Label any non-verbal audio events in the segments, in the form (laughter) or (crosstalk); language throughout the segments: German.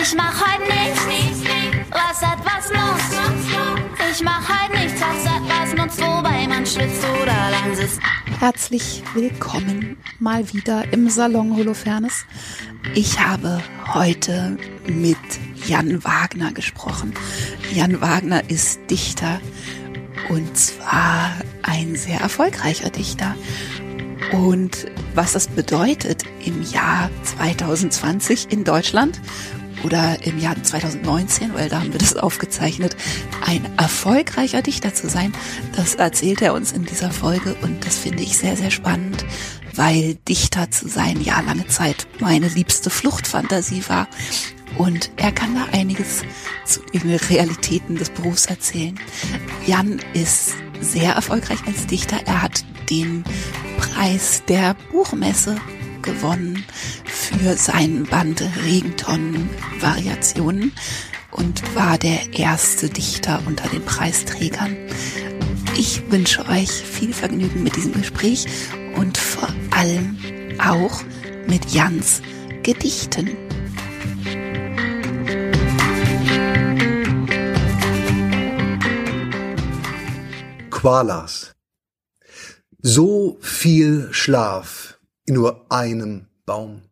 Ich mach heute nichts, was etwas nutzt. Ich mach heute nichts, was etwas nutzt, wobei man schwitzt oder lang sitzt. Herzlich willkommen mal wieder im Salon Holofernes. Ich habe heute mit Jan Wagner gesprochen. Jan Wagner ist Dichter und zwar ein sehr erfolgreicher Dichter. Und was das bedeutet im Jahr 2020 in Deutschland oder im Jahr 2019, weil da haben wir das aufgezeichnet, ein erfolgreicher Dichter zu sein, das erzählt er uns in dieser Folge und das finde ich sehr, sehr spannend, weil Dichter zu sein ja lange Zeit meine liebste Fluchtfantasie war. Und er kann da einiges zu den Realitäten des Berufs erzählen. Jan ist sehr erfolgreich als Dichter. Er hat den Preis der Buchmesse gewonnen für seinen Band Regentonnen Variationen und war der erste Dichter unter den Preisträgern. Ich wünsche euch viel Vergnügen mit diesem Gespräch und vor allem auch mit Jans Gedichten. Koalas. So viel Schlaf in nur einem Baum.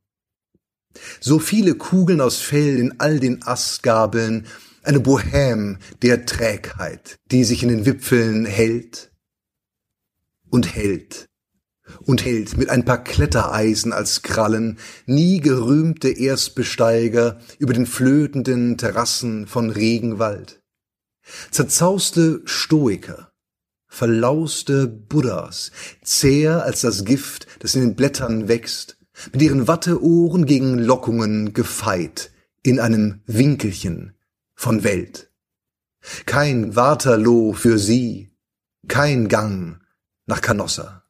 So viele Kugeln aus Fell in all den Astgabeln, eine Bohème der Trägheit, die sich in den Wipfeln hält und hält und hält mit ein paar Klettereisen als Krallen, nie gerühmte Erstbesteiger über den flötenden Terrassen von Regenwald. Zerzauste Stoiker, verlauste Buddhas, zäher als das Gift, das in den Blättern wächst, mit ihren Watteohren gegen Lockungen gefeit, in einem Winkelchen von Welt. Kein Waterloo für sie, kein Gang nach Canossa.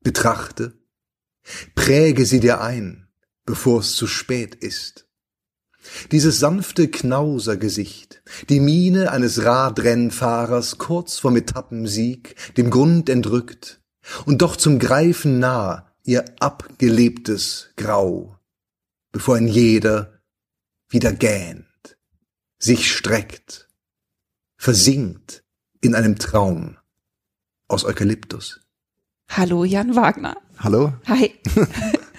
Betrachte, präge sie dir ein, bevor es zu spät ist. Dieses sanfte Knausergesicht, die Miene eines Radrennfahrers kurz vorm Etappensieg, dem Grund entrückt, und doch zum Greifen nah ihr abgelebtes Grau, bevor ein jeder wieder gähnt, sich streckt, versinkt in einem Traum aus Eukalyptus. Hallo Jan Wagner. Hallo. Hi. (laughs)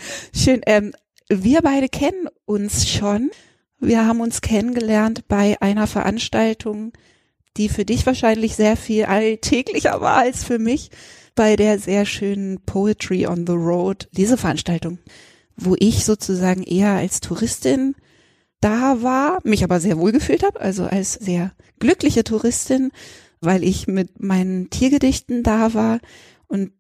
(laughs) Schön. Ähm, wir beide kennen uns schon. Wir haben uns kennengelernt bei einer Veranstaltung, die für dich wahrscheinlich sehr viel alltäglicher war als für mich, bei der sehr schönen Poetry on the Road, diese Veranstaltung, wo ich sozusagen eher als Touristin da war, mich aber sehr wohl gefühlt habe, also als sehr glückliche Touristin, weil ich mit meinen Tiergedichten da war und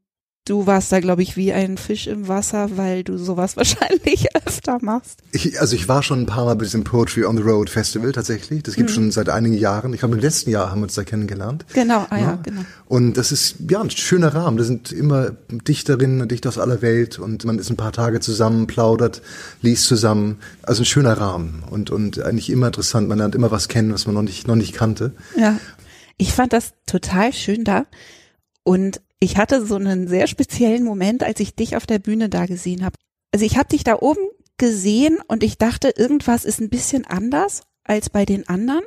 du warst da, glaube ich, wie ein Fisch im Wasser, weil du sowas (laughs) wahrscheinlich öfter machst. Ich, also ich war schon ein paar Mal bei diesem Poetry on the Road Festival tatsächlich. Das gibt mhm. schon seit einigen Jahren. Ich glaube, im letzten Jahr haben wir uns da kennengelernt. Genau, ah, ja, ja, genau. Und das ist ja ein schöner Rahmen. Da sind immer Dichterinnen und Dichter aus aller Welt und man ist ein paar Tage zusammen, plaudert, liest zusammen. Also ein schöner Rahmen und, und eigentlich immer interessant. Man lernt immer was kennen, was man noch nicht, noch nicht kannte. Ja. Ich fand das total schön da. Und ich hatte so einen sehr speziellen Moment, als ich dich auf der Bühne da gesehen habe. Also ich habe dich da oben gesehen und ich dachte, irgendwas ist ein bisschen anders als bei den anderen.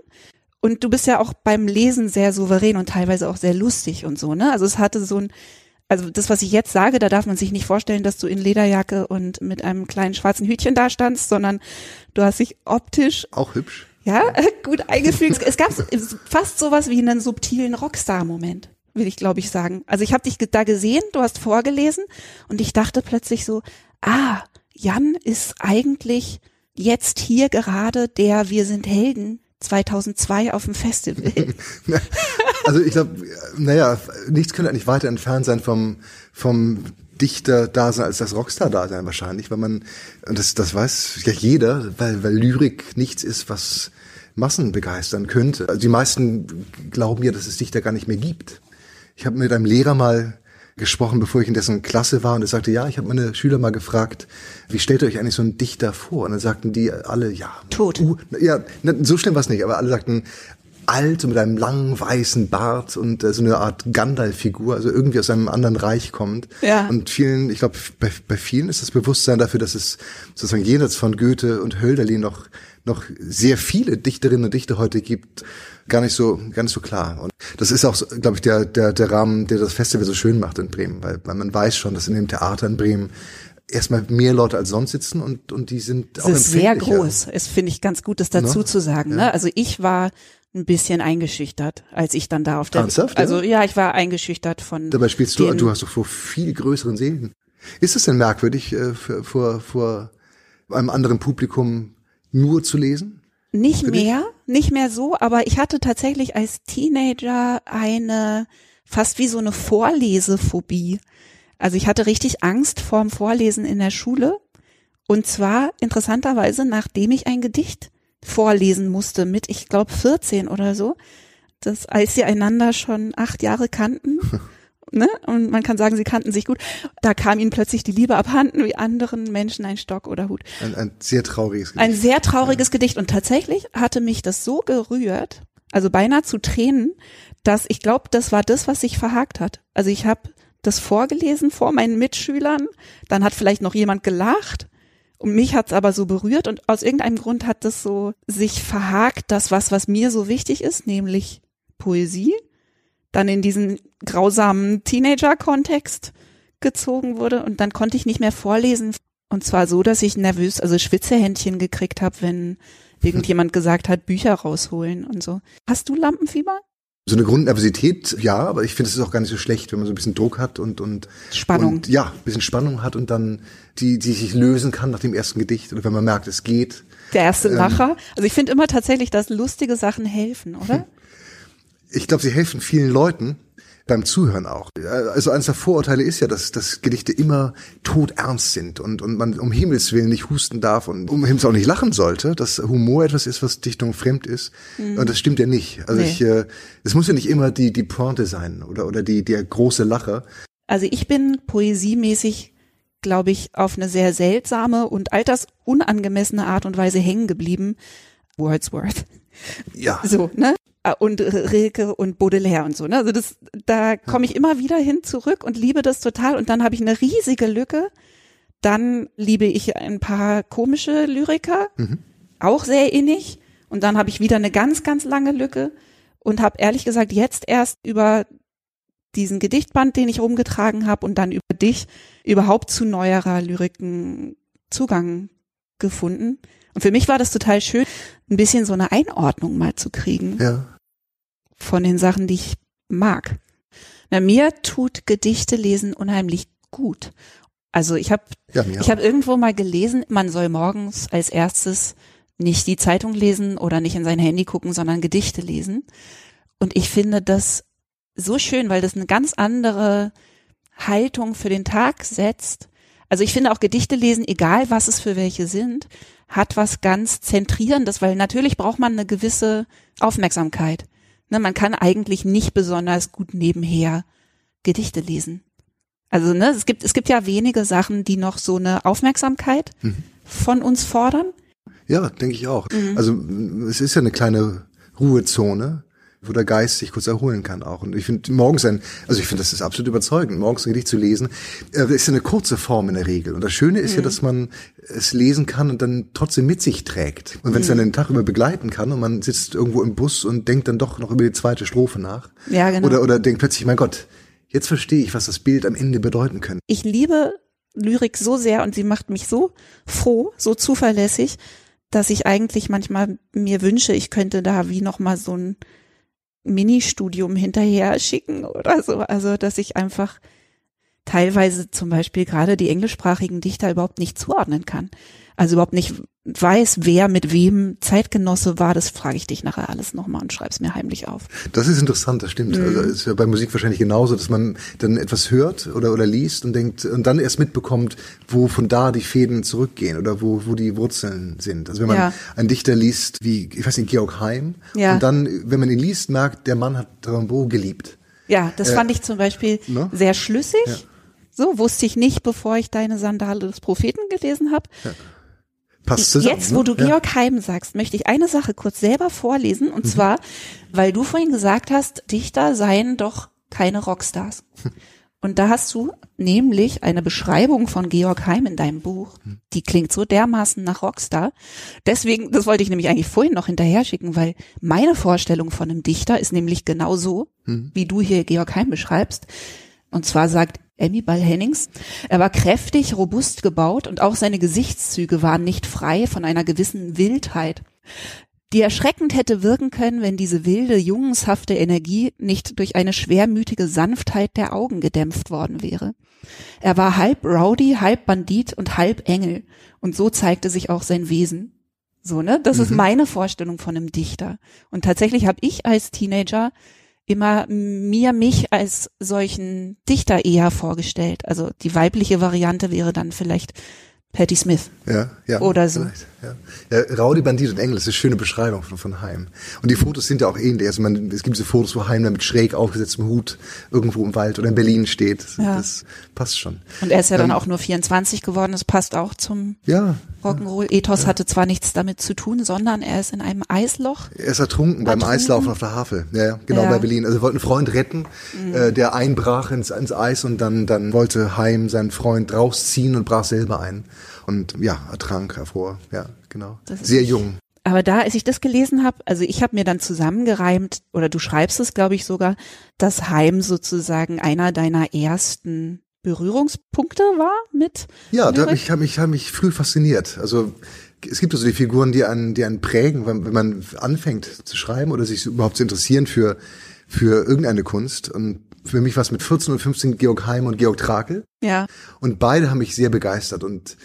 Und du bist ja auch beim Lesen sehr souverän und teilweise auch sehr lustig und so, ne? Also es hatte so ein, also das, was ich jetzt sage, da darf man sich nicht vorstellen, dass du in Lederjacke und mit einem kleinen schwarzen Hütchen da standst, sondern du hast dich optisch auch hübsch. Ja, (laughs) gut eingefügt. Es gab fast sowas wie einen subtilen Rockstar-Moment will ich glaube ich sagen. Also ich habe dich da gesehen, du hast vorgelesen und ich dachte plötzlich so, ah, Jan ist eigentlich jetzt hier gerade der Wir sind Helden 2002 auf dem Festival. (laughs) (laughs) also ich glaube, naja, nichts könnte eigentlich weiter entfernt sein vom, vom Dichter-Dasein als das Rockstar-Dasein wahrscheinlich, weil man, und das, das weiß ja jeder, weil, weil Lyrik nichts ist, was Massen begeistern könnte. Also die meisten glauben ja, dass es Dichter gar nicht mehr gibt. Ich habe mit einem Lehrer mal gesprochen, bevor ich in dessen Klasse war und er sagte, ja, ich habe meine Schüler mal gefragt, wie stellt ihr euch eigentlich so einen Dichter vor? Und dann sagten die alle, ja. Tot. Uh, ja, so schlimm war es nicht, aber alle sagten, alt, so mit einem langen weißen Bart und äh, so eine Art Gandalf-Figur, also irgendwie aus einem anderen Reich kommt. Ja. Und vielen, ich glaube, bei, bei vielen ist das Bewusstsein dafür, dass es sozusagen jenseits von Goethe und Hölderlin noch noch sehr viele Dichterinnen und Dichter heute gibt, gar nicht so, gar nicht so klar. Und das ist auch, glaube ich, der, der, der Rahmen, der das Festival so schön macht in Bremen, weil, weil man weiß schon, dass in dem Theater in Bremen erstmal mehr Leute als sonst sitzen und, und die sind Es auch ist sehr groß. Es finde ich ganz gut, das dazu Ne? zu sagen. Ja. Ne? Also ich war ein bisschen eingeschüchtert, als ich dann da auf der, Ernsthaft, ja? also ja, ich war eingeschüchtert von. Dabei spielst du, du hast doch vor viel größeren Sälen. Ist es denn merkwürdig, äh, vor, vor einem anderen Publikum nur zu lesen? Nicht mehr, nicht mehr so, aber ich hatte tatsächlich als Teenager eine fast wie so eine Vorlesephobie. Also ich hatte richtig Angst vorm Vorlesen in der Schule. Und zwar interessanterweise, nachdem ich ein Gedicht vorlesen musste mit, ich glaube, 14 oder so. Das, als sie einander schon acht Jahre kannten. (laughs) Ne? Und man kann sagen, sie kannten sich gut. Da kam ihnen plötzlich die Liebe abhanden, wie anderen Menschen ein Stock oder Hut. Ein, ein sehr trauriges Ein sehr trauriges Gedicht und tatsächlich hatte mich das so gerührt, also beinahe zu Tränen, dass ich glaube, das war das, was sich verhakt hat. Also ich habe das vorgelesen vor meinen Mitschülern, dann hat vielleicht noch jemand gelacht und mich hat's aber so berührt und aus irgendeinem Grund hat das so sich verhakt, das was, was mir so wichtig ist, nämlich Poesie, dann in diesen grausamen Teenager-Kontext gezogen wurde und dann konnte ich nicht mehr vorlesen. Und zwar so, dass ich nervös, also Schwitzehändchen gekriegt habe, wenn (laughs) irgendjemand gesagt hat, Bücher rausholen und so. Hast du Lampenfieber? So eine Grundnervosität, ja, aber ich finde, es ist auch gar nicht so schlecht, wenn man so ein bisschen Druck hat und, und Spannung. Und, ja, ein bisschen Spannung hat und dann die, die sich lösen kann nach dem ersten Gedicht oder wenn man merkt, es geht. Der erste Ähm. Lacher. Also ich finde immer tatsächlich, dass lustige Sachen helfen, oder? (laughs) Ich glaube, sie helfen vielen Leuten beim Zuhören auch. Also eines der Vorurteile ist ja, dass, dass Gedichte immer todernst sind und, und man um Himmels Willen nicht husten darf und um Himmels auch nicht lachen sollte, dass Humor etwas ist, was Dichtung fremd ist. Und das stimmt ja nicht. Also Nee. ich, äh, es muss ja nicht immer die, die Pointe sein oder, oder die, der große Lacher. Also ich bin poesiemäßig, glaube ich, auf eine sehr seltsame und altersunangemessene Art und Weise hängen geblieben. Wordsworth. Ja. So, ne? Ah, Und Rilke und Baudelaire und so, ne? Also das, da komme ich immer wieder hin zurück und liebe das total. Und dann habe ich eine riesige Lücke. Dann liebe ich ein paar komische Lyriker, auch sehr innig. Und dann habe ich wieder eine ganz, ganz lange Lücke und habe ehrlich gesagt jetzt erst über diesen Gedichtband, den ich rumgetragen habe und dann über dich überhaupt zu neuerer Lyriken Zugang gefunden. Und für mich war das total schön, ein bisschen so eine Einordnung mal zu kriegen Ja. von den Sachen, die ich mag. Na, mir tut Gedichte lesen unheimlich gut. Also ich habe Ja, ich habe irgendwo mal gelesen, man soll morgens als erstes nicht die Zeitung lesen oder nicht in sein Handy gucken, sondern Gedichte lesen. Und ich finde das so schön, weil das eine ganz andere Haltung für den Tag setzt. Also ich finde auch Gedichte lesen, egal was es für welche sind, hat was ganz Zentrierendes, weil natürlich braucht man eine gewisse Aufmerksamkeit. Ne, man kann eigentlich nicht besonders gut nebenher Gedichte lesen. Also ne, es gibt es gibt ja wenige Sachen, die noch so eine Aufmerksamkeit von uns fordern. Ja, denke ich auch. Mhm. Also es ist ja eine kleine Ruhezone, wo der Geist sich kurz erholen kann auch. Und ich finde morgens ein, also ich finde, das ist absolut überzeugend, morgens ein Gedicht zu lesen, äh, ist ja eine kurze Form in der Regel. Und das Schöne ist Mhm. ja, dass man es lesen kann und dann trotzdem mit sich trägt. Und wenn es dann Mhm. den Tag über begleiten kann und man sitzt irgendwo im Bus und denkt dann doch noch über die zweite Strophe nach. Ja, genau. Oder, oder denkt plötzlich, mein Gott, jetzt verstehe ich, was das Bild am Ende bedeuten könnte. Ich liebe Lyrik so sehr und sie macht mich so froh, so zuverlässig, dass ich eigentlich manchmal mir wünsche, ich könnte da wie noch mal so ein Ministudium hinterher schicken oder so. Also, dass ich einfach teilweise zum Beispiel gerade die englischsprachigen Dichter überhaupt nicht zuordnen kann. Also überhaupt nicht weiß, wer mit wem Zeitgenosse war, das frage ich dich nachher alles nochmal und schreib's mir heimlich auf. Das ist interessant, das stimmt. Mhm. Also ist ja bei Musik wahrscheinlich genauso, dass man dann etwas hört oder oder liest und denkt und dann erst mitbekommt, wo von da die Fäden zurückgehen oder wo wo die Wurzeln sind. Also wenn man Ja. einen Dichter liest, wie ich weiß nicht Georg Heim, Ja. und dann wenn man ihn liest, merkt, der Mann hat Rimbaud geliebt. Ja, das fand ich zum Beispiel ne? sehr schlüssig. Ja. So wusste ich nicht, bevor ich deine Sandale des Propheten gelesen habe. Passt zusammen. Jetzt, wo du ne? Georg Heim sagst, möchte ich eine Sache kurz selber vorlesen. Und zwar, weil du vorhin gesagt hast, Dichter seien doch keine Rockstars. (laughs) Und da hast du nämlich eine Beschreibung von Georg Heim in deinem Buch. Die klingt so dermaßen nach Rockstar. Deswegen, das wollte ich nämlich eigentlich vorhin noch hinterher schicken, weil meine Vorstellung von einem Dichter ist nämlich genau so, wie du hier Georg Heim beschreibst. Und zwar sagt Emmy Ball Hennings, er war kräftig, robust gebaut und auch seine Gesichtszüge waren nicht frei von einer gewissen Wildheit die erschreckend hätte wirken können, wenn diese wilde, jungenshafte Energie nicht durch eine schwermütige Sanftheit der Augen gedämpft worden wäre. Er war halb Rowdy, halb Bandit und halb Engel, und so zeigte sich auch sein Wesen. So, ne? Das ist meine Vorstellung von einem Dichter. Und tatsächlich habe ich als Teenager immer mir mich als solchen Dichter eher vorgestellt. Also die weibliche Variante wäre dann vielleicht Patti Smith. Ja, ja. Oder so. vielleicht, Ja. ja, Rowdy, Bandit und Engel, das ist eine schöne Beschreibung von, von Heim. Und die Fotos sind ja auch ähnlich. Also man, es gibt diese Fotos, wo Heim dann mit schräg aufgesetztem Hut irgendwo im Wald oder in Berlin steht. Das, Ja. das passt schon. Und er ist ja dann Ähm, auch nur 24 geworden. Das passt auch zum Ja, Rock'n'Roll-Ethos. Hatte zwar nichts damit zu tun, sondern er ist in einem Eisloch. er ist ertrunken beim Ertrunken? Eislaufen auf der Havel. Ja, genau. Mhm. bei Berlin. Also er wollte einen Freund retten, äh, der einbrach ins, ins Eis und dann, dann wollte Heim seinen Freund rausziehen und brach selber ein. Und ja, ertrank, erfror. Ja, genau. Sehr jung. Aber da, als ich das gelesen habe, also ich habe mir dann zusammengereimt, oder du schreibst es, glaube ich, sogar, dass Heim sozusagen einer deiner ersten Berührungspunkte war mit Ja, da ich habe mich, hab mich früh fasziniert. Also es gibt also die Figuren, die einen, die einen prägen, wenn, wenn man anfängt zu schreiben oder sich überhaupt zu interessieren für für irgendeine Kunst. Und für mich war es mit 14 und 15 Georg Heim und Georg Trakel. Ja, Und beide haben mich sehr begeistert. Und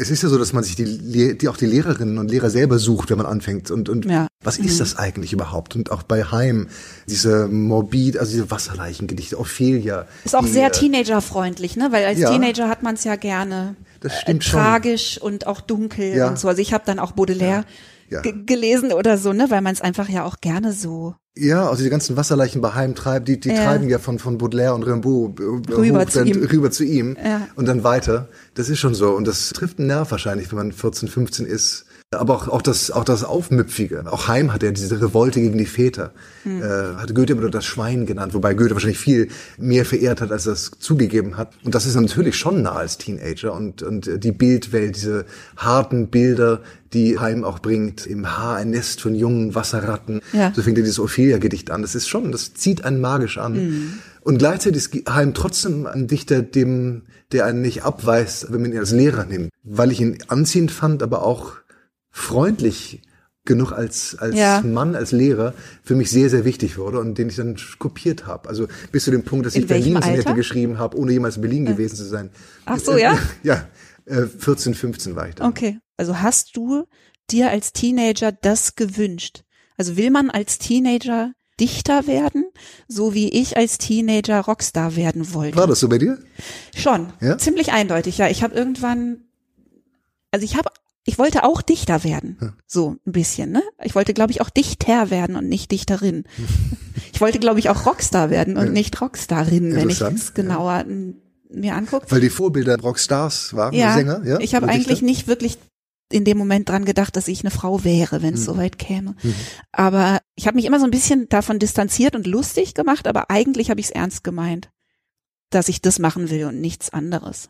es ist ja so, dass man sich die, die auch die Lehrerinnen und Lehrer selber sucht, wenn man anfängt. Und, und Ja. was ist das eigentlich überhaupt? Und auch bei Heim, diese morbid, also diese Wasserleichengedichte, Ophelia. ist auch die, sehr äh, Teenagerfreundlich, ne? Weil als Ja. Teenager hat man es ja gerne Das stimmt äh, schon. tragisch und auch dunkel Ja. und so. Also ich habe dann auch Baudelaire Ja. Ge- gelesen oder so, ne? Weil man es einfach ja auch gerne so Ja, also die ganzen Wasserleichen bei Heim treiben, die, die Ja. treiben ja von, von Baudelaire und Rimbaud äh, Rüber hoch zu dann, ihm. rüber zu ihm Ja. und dann weiter. Das ist schon so und das trifft einen Nerv wahrscheinlich, wenn man 14, 15 ist. Aber auch, auch das, auch das Aufmüpfige. Auch Heim hat ja diese Revolte gegen die Väter. Hm. Äh, hatte Goethe immer nur das Schwein genannt, wobei Goethe wahrscheinlich viel mehr verehrt hat, als er es zugegeben hat. Und das ist natürlich schon nah als Teenager und, und die Bildwelt, diese harten Bilder, die Heim auch bringt, im Haar ein Nest von jungen Wasserratten. Ja. So fängt er dieses Ophelia-Gedicht an. Das ist schon, das zieht einen magisch an. Und gleichzeitig ist Heim trotzdem ein Dichter, dem, der einen nicht abweist, wenn man ihn als Lehrer nimmt. Weil ich ihn anziehend fand, aber auch freundlich genug als, als Ja. Mann, als Lehrer für mich sehr, sehr wichtig wurde und den ich dann kopiert habe. Also bis zu dem Punkt, dass In ich welchem Berlin-Sonette Alter? geschrieben habe, ohne jemals in Berlin gewesen zu sein. Ach so, ja? (laughs) Ja, äh, 14, 15 war ich da. Okay. Also hast du dir als Teenager das gewünscht? Also will man als Teenager Dichter werden, so wie ich als Teenager Rockstar werden wollte? War das so bei dir? Schon. Ja? Ziemlich eindeutig, ja. Ich habe irgendwann, also ich habe, ich wollte auch Dichter werden. So ein bisschen, ne? Ich wollte, glaube ich, auch Dichter werden und nicht Dichterin. (laughs) ich wollte, glaube ich, auch Rockstar werden und nicht Rockstarin, wenn ich es genauer mir angucke. Weil die Vorbilder Rockstars waren, Ja, Sänger, ja? ich habe eigentlich Dichter? nicht wirklich in dem Moment dran gedacht, dass ich eine Frau wäre, wenn es soweit käme. Aber ich habe mich immer so ein bisschen davon distanziert und lustig gemacht, aber eigentlich habe ich es ernst gemeint, dass ich das machen will und nichts anderes.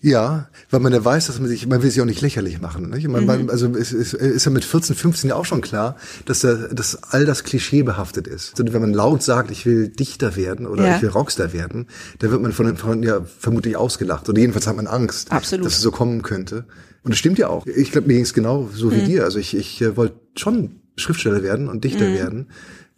Ja, weil man ja weiß, dass man sich, man will sich auch nicht lächerlich machen. Nicht? Man, Mhm. man, also es ist, ist ja mit 14, 15 ja auch schon klar, dass, da, dass all das Klischee behaftet ist. Also wenn man laut sagt, ich will Dichter werden oder Ja. ich will Rockstar werden, dann wird man von den Freunden ja vermutlich ausgelacht. Oder jedenfalls hat man Angst, Absolut. dass es so kommen könnte. Und das stimmt ja auch. Ich glaube, mir ging es genau so Mhm. wie dir. Also ich, ich äh, wollte schon Schriftsteller werden und Dichter Mhm. werden.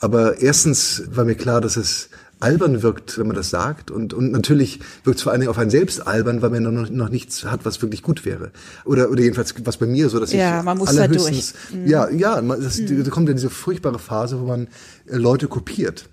Aber erstens war mir klar, dass es albern wirkt, wenn man das sagt. Und, und natürlich wirkt es vor allen Dingen auf einen selbst albern, weil man noch, noch nichts hat, was wirklich gut wäre. Oder, oder jedenfalls was bei mir so, dass Ja, ich man muss da allerhöchstens, ja, ja, man, das, da kommt ja diese furchtbare Phase, wo man äh, Leute kopiert.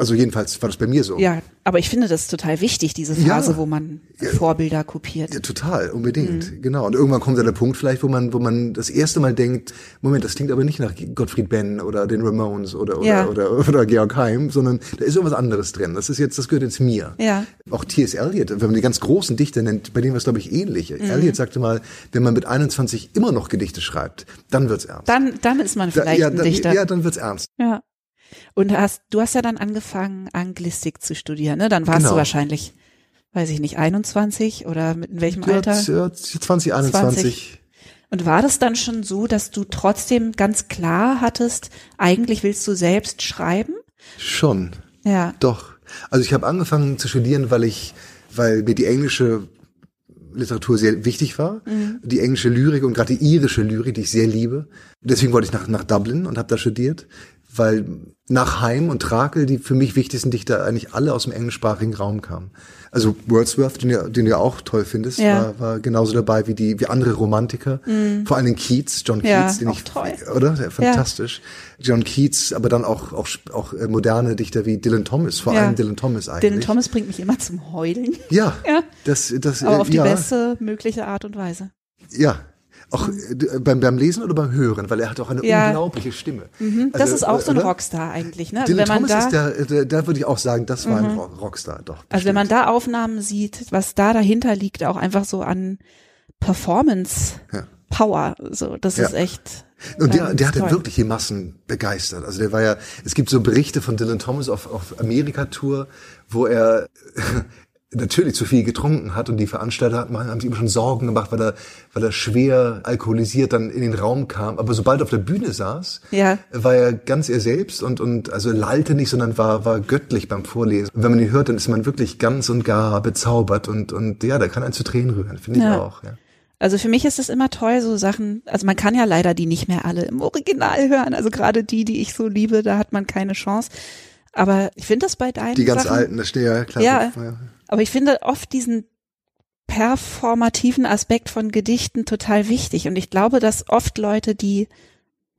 Also jedenfalls war das bei mir so. Ja, aber ich finde das total wichtig, diese Phase, Ja. wo man Vorbilder kopiert. Ja, total, unbedingt, Mhm. genau. Und irgendwann kommt dann der Punkt vielleicht, wo man, wo man das erste Mal denkt, Moment, das klingt aber nicht nach Gottfried Benn oder den Ramones oder, oder, Ja. oder, oder Georg Heim, sondern da ist irgendwas anderes drin. Das ist jetzt, das gehört jetzt mir. Ja. Auch T.S. Eliot, wenn man die ganz großen Dichter nennt, bei denen war es, glaube ich, ähnlich. Mhm. Eliot sagte mal, wenn man mit 21 immer noch Gedichte schreibt, dann wird's ernst. Dann, dann ist man Da- vielleicht ja, ein dann, Dichter. ja, dann wird's ernst. Ja. Und hast, du hast ja dann angefangen, Anglistik zu studieren, ne? Dann warst Genau. du wahrscheinlich, weiß ich nicht, 21 oder mit in welchem Ja, Alter? ja, 2021. Und war das dann schon so, dass du trotzdem ganz klar hattest, eigentlich willst du selbst schreiben? Schon. Ja. Doch. Also ich habe angefangen zu studieren, weil ich, weil mir die englische Literatur sehr wichtig war, die englische Lyrik und gerade die irische Lyrik, die ich sehr liebe. Deswegen wollte ich nach, nach Dublin und habe da studiert, weil nach Heim und Trakel die für mich wichtigsten Dichter eigentlich alle aus dem englischsprachigen Raum kamen. Also Wordsworth, den, du- den du ja auch toll findest, Ja. war, war genauso dabei wie die wie andere Romantiker. Vor allem Keats, John Ja, Keats, den ich toll. oder Ja, fantastisch. John Keats, aber dann auch auch auch äh, moderne Dichter wie Dylan Thomas, vor Ja. allem Dylan Thomas eigentlich. Dylan Thomas bringt mich immer zum Heulen, Ja, (laughs) Ja. das das aber äh, auf die ja, beste mögliche Art und Weise. Ja. Auch äh, beim, beim Lesen oder beim Hören, weil er hat auch eine Ja. unglaubliche Stimme. Das Also, ist auch so ein oder? Rockstar eigentlich, ne? Also Dylan wenn man Thomas da, ist der, der, da würde ich auch sagen, das war ein Ro- Rockstar, doch. also wenn man da Aufnahmen sieht, was da dahinter liegt, auch einfach so an Performance Ja. Power, so, das Ja. ist echt. Und der, ähm, der hatte toll. wirklich die Massen begeistert. Also der war ja, es gibt so Berichte von Dylan Thomas auf, auf Amerika-Tour, wo er natürlich zu viel getrunken hat und die Veranstalter haben sich immer schon Sorgen gemacht, weil er, weil er schwer alkoholisiert dann in den Raum kam. Aber sobald er auf der Bühne saß, Ja. war er ganz er selbst und, und also lallte nicht, sondern war, war göttlich beim Vorlesen. Und wenn man ihn hört, dann ist man wirklich ganz und gar bezaubert und, und ja, da kann einen zu Tränen rühren, finde ich Ja. auch. Ja. Also für mich ist es immer toll, so Sachen, also man kann ja leider die nicht mehr alle im Original hören, also gerade die, die ich so liebe, da hat man keine Chance. Aber ich finde das bei deinen Die ganz Sachen, alten, das steht ja klar. Ja. Aber ich finde oft diesen performativen Aspekt von Gedichten total wichtig und ich glaube, dass oft Leute, die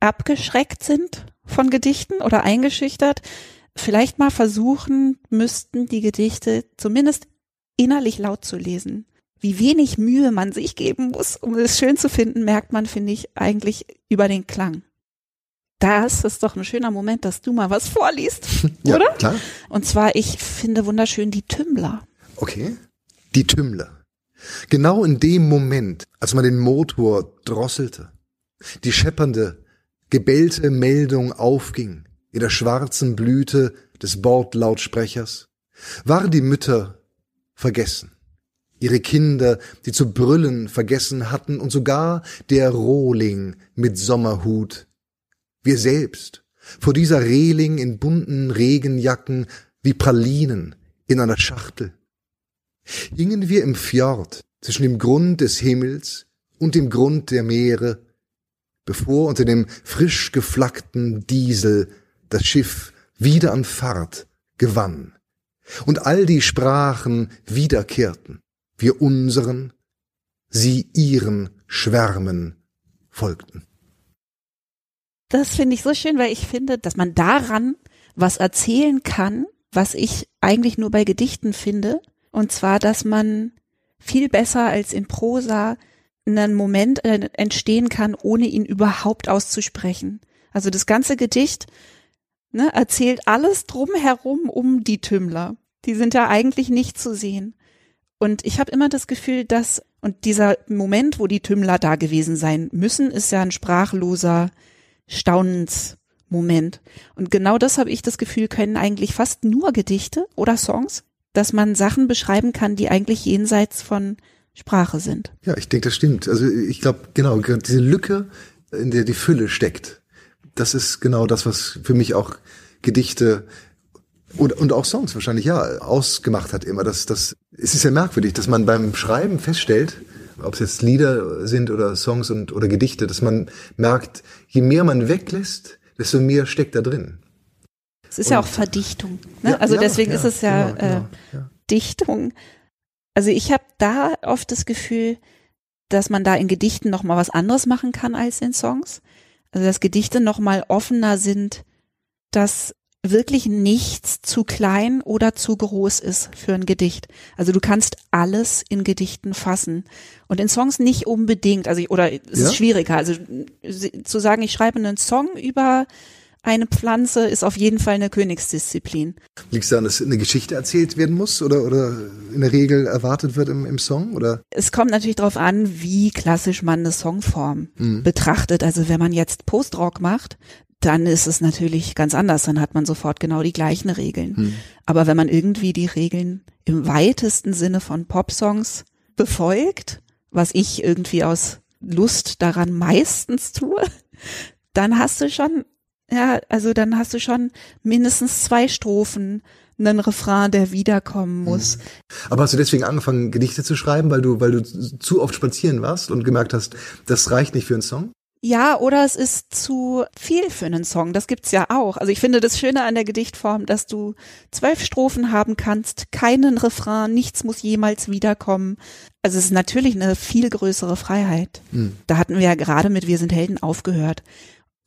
abgeschreckt sind von Gedichten oder eingeschüchtert, vielleicht mal versuchen müssten, die Gedichte zumindest innerlich laut zu lesen. Wie wenig Mühe man sich geben muss, um es schön zu finden, merkt man, finde ich, eigentlich über den Klang. Das ist doch ein schöner Moment, dass du mal was vorliest, (laughs) Ja, oder? klar. Und zwar, ich finde wunderschön die Tümmler. Okay. Die Tümmler. Genau in dem Moment, als man den Motor drosselte, die scheppernde, gebellte Meldung aufging in der schwarzen Blüte des Bordlautsprechers, waren die Mütter vergessen. Ihre Kinder, die zu brüllen vergessen hatten und sogar der Rohling mit Sommerhut. Wir selbst, vor dieser Reling in bunten Regenjacken wie Pralinen in einer Schachtel hingen wir im Fjord zwischen dem Grund des Himmels und dem Grund der Meere, bevor unter dem frisch geflackten Diesel das Schiff wieder an Fahrt gewann und all die Sprachen wiederkehrten, wir unseren, sie ihren Schwärmen folgten. Das finde ich so schön, weil ich finde, dass man daran was erzählen kann, was ich eigentlich nur bei Gedichten finde. Und zwar, dass man viel besser als in Prosa einen Moment äh, entstehen kann, ohne ihn überhaupt auszusprechen. Also das ganze Gedicht ne, erzählt alles drumherum um die Tümmler. Die sind ja eigentlich nicht zu sehen. Und ich habe immer das Gefühl, dass, und dieser Moment, wo die Tümmler da gewesen sein müssen, ist ja ein sprachloser Staunensmoment. Und genau das habe ich das Gefühl, können eigentlich fast nur Gedichte oder Songs, dass man Sachen beschreiben kann, die eigentlich jenseits von Sprache sind. Ja, ich denke, das stimmt. Also ich glaube, genau, diese Lücke, in der die Fülle steckt, das ist genau das, was für mich auch Gedichte und, und auch Songs wahrscheinlich ja ausgemacht hat immer. Das, das, es ist ja merkwürdig, dass man beim Schreiben feststellt, ob es jetzt Lieder sind oder Songs und oder Gedichte, dass man merkt, je mehr man weglässt, desto mehr steckt da drin. Es ist ja Und- auch Verdichtung. Ne? Ja, also ja, deswegen ja, ist es ja, genau, genau, äh, ja. Dichtung. Also ich habe da oft das Gefühl, dass man da in Gedichten noch mal was anderes machen kann als in Songs. Also dass Gedichte noch mal offener sind, dass wirklich nichts zu klein oder zu groß ist für ein Gedicht. Also du kannst alles in Gedichten fassen und in Songs nicht unbedingt. Also ich- oder es Ja? ist schwieriger. Also zu sagen, ich schreibe einen Song über eine Pflanze ist auf jeden Fall eine Königsdisziplin. Liegt es daran, dass eine Geschichte erzählt werden muss oder, oder in der Regel erwartet wird im, im Song? Oder? Es kommt natürlich darauf an, wie klassisch man eine Songform betrachtet. Also wenn man jetzt Postrock macht, dann ist es natürlich ganz anders. Dann hat man sofort genau die gleichen Regeln. Aber wenn man irgendwie die Regeln im weitesten Sinne von Popsongs befolgt, was ich irgendwie aus Lust daran meistens tue, (laughs) dann hast du schon, ja, also dann hast du schon mindestens zwei Strophen, einen Refrain, der wiederkommen muss. Aber hast du deswegen angefangen, Gedichte zu schreiben, weil du, weil du zu oft spazieren warst und gemerkt hast, das reicht nicht für einen Song? Ja, oder es ist zu viel für einen Song. Das gibt's ja auch. Also ich finde das Schöne an der Gedichtform, dass du zwölf Strophen haben kannst, keinen Refrain, nichts muss jemals wiederkommen. Also es ist natürlich eine viel größere Freiheit. Da hatten wir ja gerade mit Wir sind Helden aufgehört.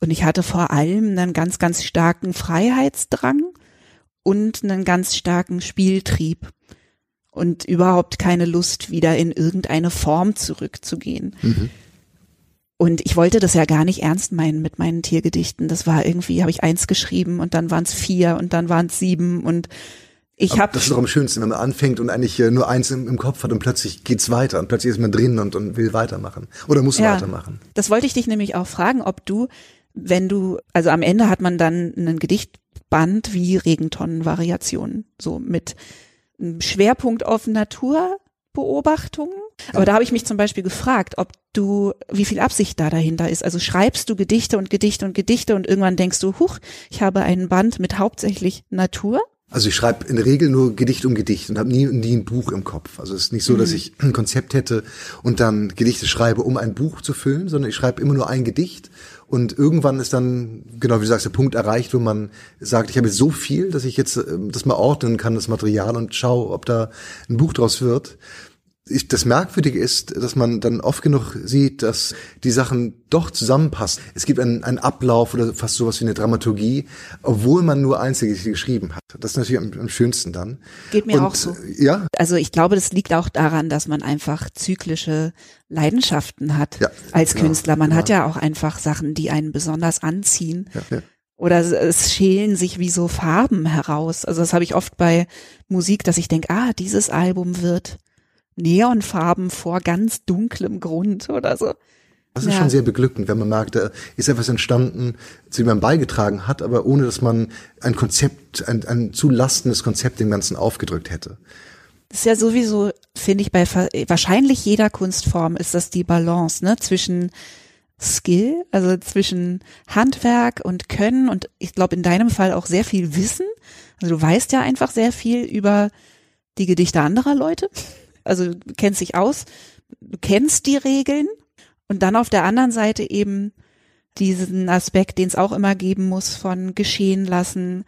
Und ich hatte vor allem einen ganz, ganz starken Freiheitsdrang und einen ganz starken Spieltrieb und überhaupt keine Lust, wieder in irgendeine Form zurückzugehen. Und ich wollte das ja gar nicht ernst meinen mit meinen Tiergedichten. Das war irgendwie, habe ich eins geschrieben und dann waren es vier und dann waren es sieben und ich habe Das ist doch am schönsten, wenn man anfängt und eigentlich nur eins im, im Kopf hat und plötzlich geht's weiter und plötzlich ist man drin und, und will weitermachen oder muss Ja. weitermachen. Das wollte ich dich nämlich auch fragen, ob du, wenn du, also am Ende hat man dann einen Gedichtband wie Regentonnenvariationen, so mit einem Schwerpunkt auf Naturbeobachtungen. Aber da habe ich mich zum Beispiel gefragt, ob du, wie viel Absicht da dahinter ist. Also schreibst du Gedichte und Gedichte und Gedichte und irgendwann denkst du, huch, ich habe einen Band mit hauptsächlich Natur. Also ich schreibe in der Regel nur Gedicht um Gedicht und habe nie, nie ein Buch im Kopf. Also es ist nicht so, dass ich ein Konzept hätte und dann Gedichte schreibe, um ein Buch zu füllen, sondern ich schreibe immer nur ein Gedicht und irgendwann ist dann, genau wie du sagst, der Punkt erreicht, wo man sagt, ich habe jetzt so viel, dass ich jetzt ähm, das mal ordnen kann, das Material und schaue, ob da ein Buch draus wird. Ich, das Merkwürdige ist, dass man dann oft genug sieht, dass die Sachen doch zusammenpassen. Es gibt einen, einen Ablauf oder fast sowas wie eine Dramaturgie, obwohl man nur Einzelgedichte geschrieben hat. Das ist natürlich am, am schönsten dann. Geht mir Und, auch so. Ja, Also ich glaube, das liegt auch daran, dass man einfach zyklische Leidenschaften hat Ja, als genau, Künstler. Man genau. hat ja auch einfach Sachen, die einen besonders anziehen. ja, ja. Oder es schälen sich wie so Farben heraus. Also das habe ich oft bei Musik, dass ich denke, ah, dieses Album wird Neonfarben vor ganz dunklem Grund oder so. Das ist Ja. schon sehr beglückend, wenn man merkt, da ist etwas entstanden, zu dem man beigetragen hat, aber ohne dass man ein Konzept, ein, ein zu lastendes Konzept dem Ganzen aufgedrückt hätte. Das ist ja sowieso, finde ich, bei wahrscheinlich jeder Kunstform ist das die Balance, ne, zwischen Skill, also zwischen Handwerk und Können und ich glaube in deinem Fall auch sehr viel Wissen. Also du weißt ja einfach sehr viel über die Gedichte anderer Leute. Also du kennst dich aus, du kennst die Regeln und dann auf der anderen Seite eben diesen Aspekt, den es auch immer geben muss von geschehen lassen,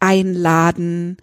einladen,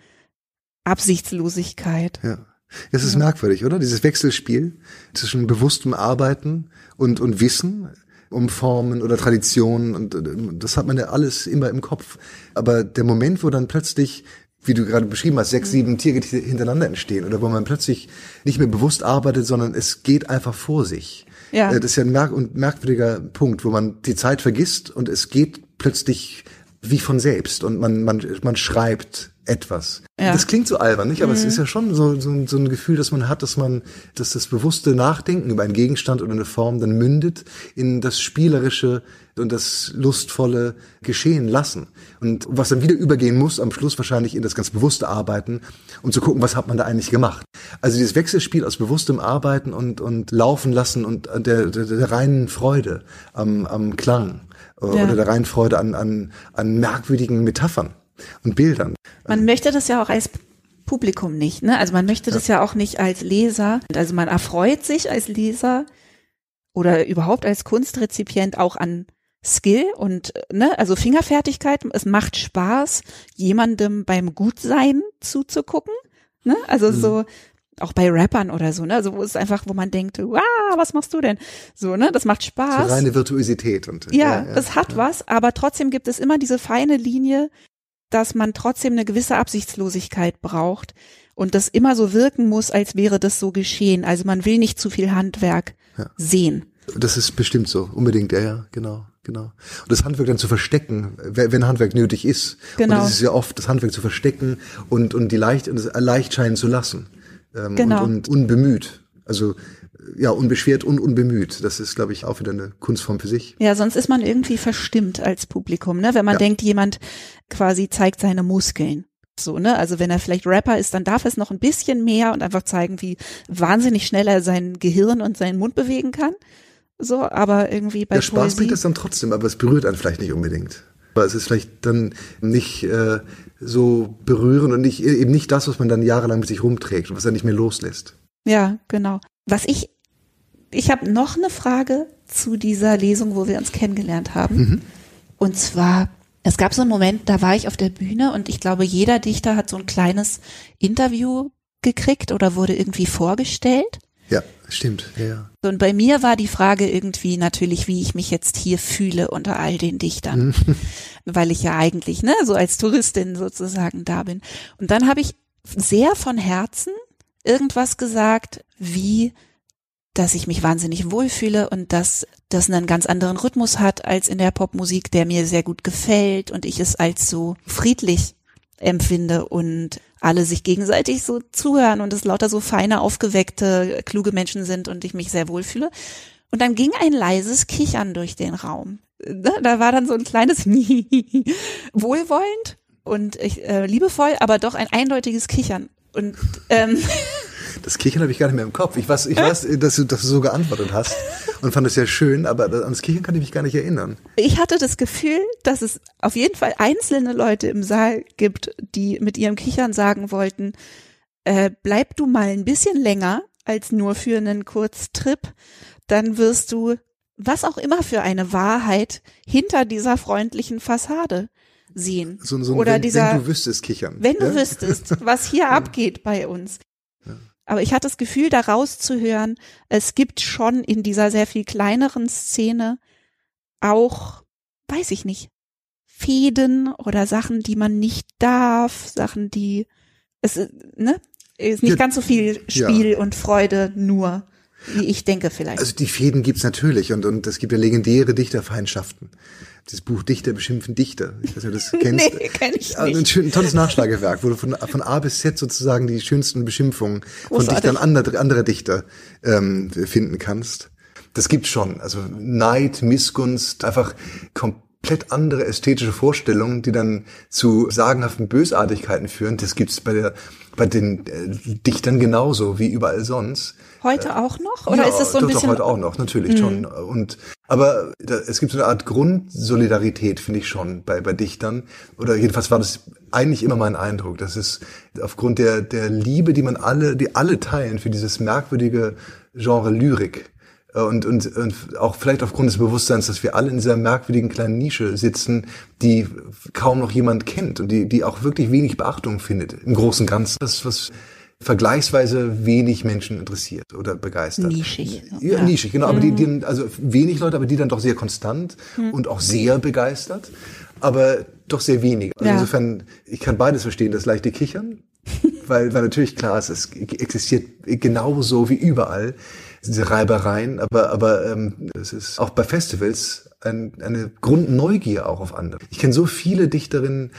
Absichtslosigkeit. Ja. Es ist merkwürdig, oder? Dieses Wechselspiel zwischen bewusstem Arbeiten und, und Wissen um Formen oder Traditionen und das hat man ja alles immer im Kopf. Aber der Moment, wo dann plötzlich, wie du gerade beschrieben hast, sechs, sieben Tiergedichte hintereinander entstehen oder wo man plötzlich nicht mehr bewusst arbeitet, sondern es geht einfach vor sich. Ja. Äh, Das ist ja ein merk und merkwürdiger Punkt, wo man die Zeit vergisst und es geht plötzlich wie von selbst und man, man, man schreibt etwas. Ja. Das klingt so albern, nicht? Aber es ist ja schon so, so, ein- so ein Gefühl, dass man hat, dass man, dass das bewusste Nachdenken über einen Gegenstand oder eine Form dann mündet in das spielerische und das lustvolle Geschehen lassen. Und was dann wieder übergehen muss, am Schluss wahrscheinlich in das ganz bewusste Arbeiten, um zu gucken, was hat man da eigentlich gemacht. Also dieses Wechselspiel aus bewusstem Arbeiten und, und Laufen lassen und der, der, der reinen Freude am, am Klang Ja. oder der reinen Freude an, an, an merkwürdigen Metaphern und Bildern. Man möchte das ja auch als Publikum nicht, ne? Also man möchte das ja auch nicht als Leser. Also man erfreut sich als Leser oder überhaupt als Kunstrezipient auch an Skill und ne, also Fingerfertigkeit. Es macht Spaß, jemandem beim Gutsein zuzugucken. Ne? Also so auch bei Rappern oder so, ne? Also wo es einfach, wo man denkt, wow, was machst du denn? So, ne? Das macht So Spaß. reine Virtuosität und Ja, es hat was, aber trotzdem gibt es immer diese feine Linie, dass man trotzdem eine gewisse Absichtslosigkeit braucht und das immer so wirken muss, als wäre das so geschehen. Also man will nicht zu viel Handwerk Ja. sehen. Das ist bestimmt so, unbedingt, ja, ja, genau, genau. Und das Handwerk dann zu verstecken, wenn Handwerk nötig ist. Genau. Und es ist ja oft das Handwerk zu verstecken und, und die leicht, und es leicht scheinen zu lassen. Ähm, Genau. Und, und unbemüht. Also, ja, unbeschwert und unbemüht. Das ist, glaube ich, auch wieder eine Kunstform für sich. Ja, sonst ist man irgendwie verstimmt als Publikum, ne? Wenn man Ja. denkt, jemand quasi zeigt seine Muskeln. So, ne? Also wenn er vielleicht Rapper ist, dann darf es noch ein bisschen mehr und einfach zeigen, wie wahnsinnig schnell er sein Gehirn und seinen Mund bewegen kann. So, aber irgendwie bei Der Spaß Poesie, bringt das dann trotzdem, aber es berührt einen vielleicht nicht unbedingt. Aber es ist vielleicht dann nicht äh, so berührend und nicht, eben nicht das, was man dann jahrelang mit sich rumträgt und was er nicht mehr loslässt. Ja, genau. Was ich, ich habe noch eine Frage zu dieser Lesung, wo wir uns kennengelernt haben. Und zwar, es gab so einen Moment, da war ich auf der Bühne und ich glaube, jeder Dichter hat so ein kleines Interview gekriegt oder wurde irgendwie vorgestellt. Ja, stimmt. Ja. Und bei mir war die Frage irgendwie natürlich, wie ich mich jetzt hier fühle unter all den Dichtern, (laughs) weil ich ja eigentlich, ne, so als Touristin sozusagen da bin. Und dann habe ich sehr von Herzen irgendwas gesagt, wie, dass ich mich wahnsinnig wohlfühle und dass das einen ganz anderen Rhythmus hat als in der Popmusik, der mir sehr gut gefällt und ich es als so friedlich empfinde und alle sich gegenseitig so zuhören und es lauter so feine, aufgeweckte, kluge Menschen sind und ich mich sehr wohlfühle. Und dann ging ein leises Kichern durch den Raum. Ne, Da war dann so ein kleines (laughs) wohlwollend und ich, äh, liebevoll, aber doch ein eindeutiges Kichern. Und ähm, (laughs) Das Kichern habe ich gar nicht mehr im Kopf. Ich weiß, ich weiß, dass du, dass du so geantwortet hast und fand es sehr schön, aber an das Kichern kann ich mich gar nicht erinnern. ich hatte das Gefühl, dass es auf jeden Fall einzelne Leute im Saal gibt, die mit ihrem Kichern sagen wollten, äh, bleib du mal ein bisschen länger als nur für einen Kurztrip, dann wirst du was auch immer für eine Wahrheit hinter dieser freundlichen Fassade sehen. So, so ein Oder wenn, dieser, wenn du wüsstest, Kichern. wenn du ja? wüsstest, was hier (laughs) abgeht bei uns. Aber ich hatte das Gefühl, da rauszuhören, es gibt schon in dieser sehr viel kleineren Szene auch, weiß ich nicht, Fäden oder Sachen, die man nicht darf, Sachen, die, es, ist, ne, ist nicht Ja, ganz so viel Spiel und Freude nur, wie ich denke vielleicht. Also die Fäden gibt's natürlich und, und es gibt ja legendäre Dichterfeindschaften. Das Buch Dichter beschimpfen Dichter. Ich weiß nicht, ob du das (laughs) kennst. Nee, kenn ich Ja, Ein, nicht. schön, ein tolles Nachschlagewerk, wo du von, von A bis Z sozusagen die schönsten Beschimpfungen von Großartig. Dichtern anderer, anderer Dichter ähm, finden kannst. Das gibt's schon. Also Neid, Missgunst, einfach komplett andere ästhetische Vorstellungen, die dann zu sagenhaften Bösartigkeiten führen. Das gibt's bei der bei den äh, Dichtern genauso wie überall sonst. Heute auch noch? Oder ja, ist es so ein doch, bisschen, Doch, heute auch noch, natürlich schon. Und, aber da, es gibt so eine Art Grundsolidarität, finde ich schon, bei, bei Dichtern. Oder jedenfalls war das eigentlich immer mein Eindruck, dass es aufgrund der, der Liebe, die man alle, die alle teilen für dieses merkwürdige Genre Lyrik, äh, und, und, und auch vielleicht aufgrund des Bewusstseins, dass wir alle in dieser merkwürdigen kleinen Nische sitzen, die kaum noch jemand kennt und die, die auch wirklich wenig Beachtung findet im großen und Ganzen. Das, was vergleichsweise wenig Menschen interessiert oder begeistert. Nischig, Ja, ja. nischig, genau. Aber die, die, also wenig Leute, aber die dann doch sehr konstant Hm. und auch sehr begeistert, aber doch sehr wenig. Also Ja. insofern, ich kann beides verstehen, das leichte Kichern, (laughs) weil, weil natürlich klar ist, es existiert genauso wie überall diese Reibereien, aber, aber ähm, es ist auch bei Festivals ein, eine Grundneugier auch auf andere. Ich kenne so viele Dichterinnen,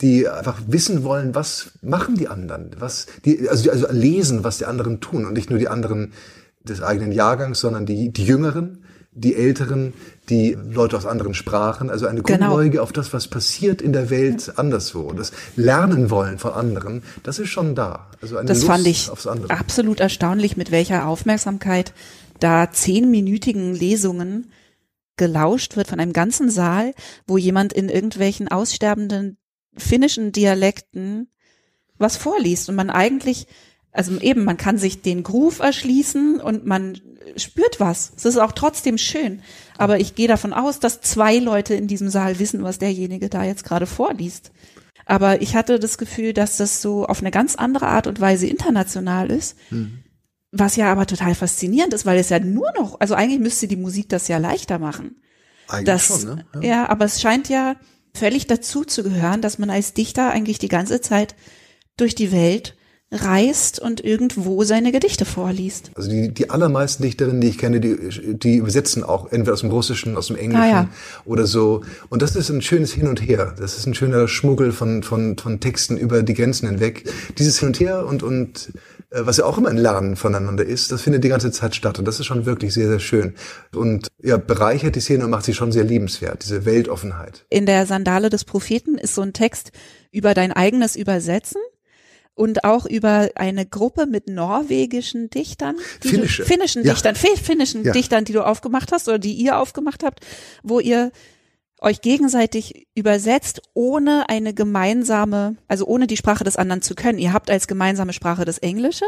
die einfach wissen wollen, was machen die anderen, was die also, also lesen, was die anderen tun und nicht nur die anderen des eigenen Jahrgangs, sondern die die Jüngeren, die Älteren, die Leute aus anderen Sprachen, also eine Genau. Grundneugier auf das, was passiert in der Welt anderswo, das Lernen wollen von anderen, das ist schon da. Also eine Das Lust fand ich absolut erstaunlich, mit welcher Aufmerksamkeit da zehnminütigen Lesungen gelauscht wird von einem ganzen Saal, wo jemand in irgendwelchen aussterbenden finnischen Dialekten was vorliest und man eigentlich, also eben, man kann sich den Groove erschließen und man spürt was. Es ist auch trotzdem schön. Aber ich gehe davon aus, dass zwei Leute in diesem Saal wissen, was derjenige da jetzt gerade vorliest. Aber ich hatte das Gefühl, dass das so auf eine ganz andere Art und Weise international ist. Was ja aber total faszinierend ist, weil es ja nur noch, also eigentlich müsste die Musik das ja leichter machen. Eigentlich Das, schon, ne? ja. aber es scheint ja völlig dazu zu gehören, dass man als Dichter eigentlich die ganze Zeit durch die Welt reist und irgendwo seine Gedichte vorliest. Also die, die allermeisten Dichterinnen, die ich kenne, die, die übersetzen auch entweder aus dem Russischen, aus dem Englischen Ah, ja. oder so. Und das ist ein schönes Hin und Her. Das ist ein schöner Schmuggel von, von, von Texten über die Grenzen hinweg. Dieses Hin und Her und, und was ja auch immer ein Lernen voneinander ist, das findet die ganze Zeit statt. Und das ist schon wirklich sehr, sehr schön. Und ja, bereichert die Szene und macht sie schon sehr liebenswert, diese Weltoffenheit. In der Sandale des Propheten ist so ein Text über dein eigenes Übersetzen und auch über eine Gruppe mit norwegischen Dichtern, Finnische. Du, finnischen Ja. Dichtern, fi- finnischen Ja. Dichtern, die du aufgemacht hast oder die ihr aufgemacht habt, wo ihr euch gegenseitig übersetzt, ohne eine gemeinsame, also ohne die Sprache des anderen zu können. Ihr habt als gemeinsame Sprache das Englische,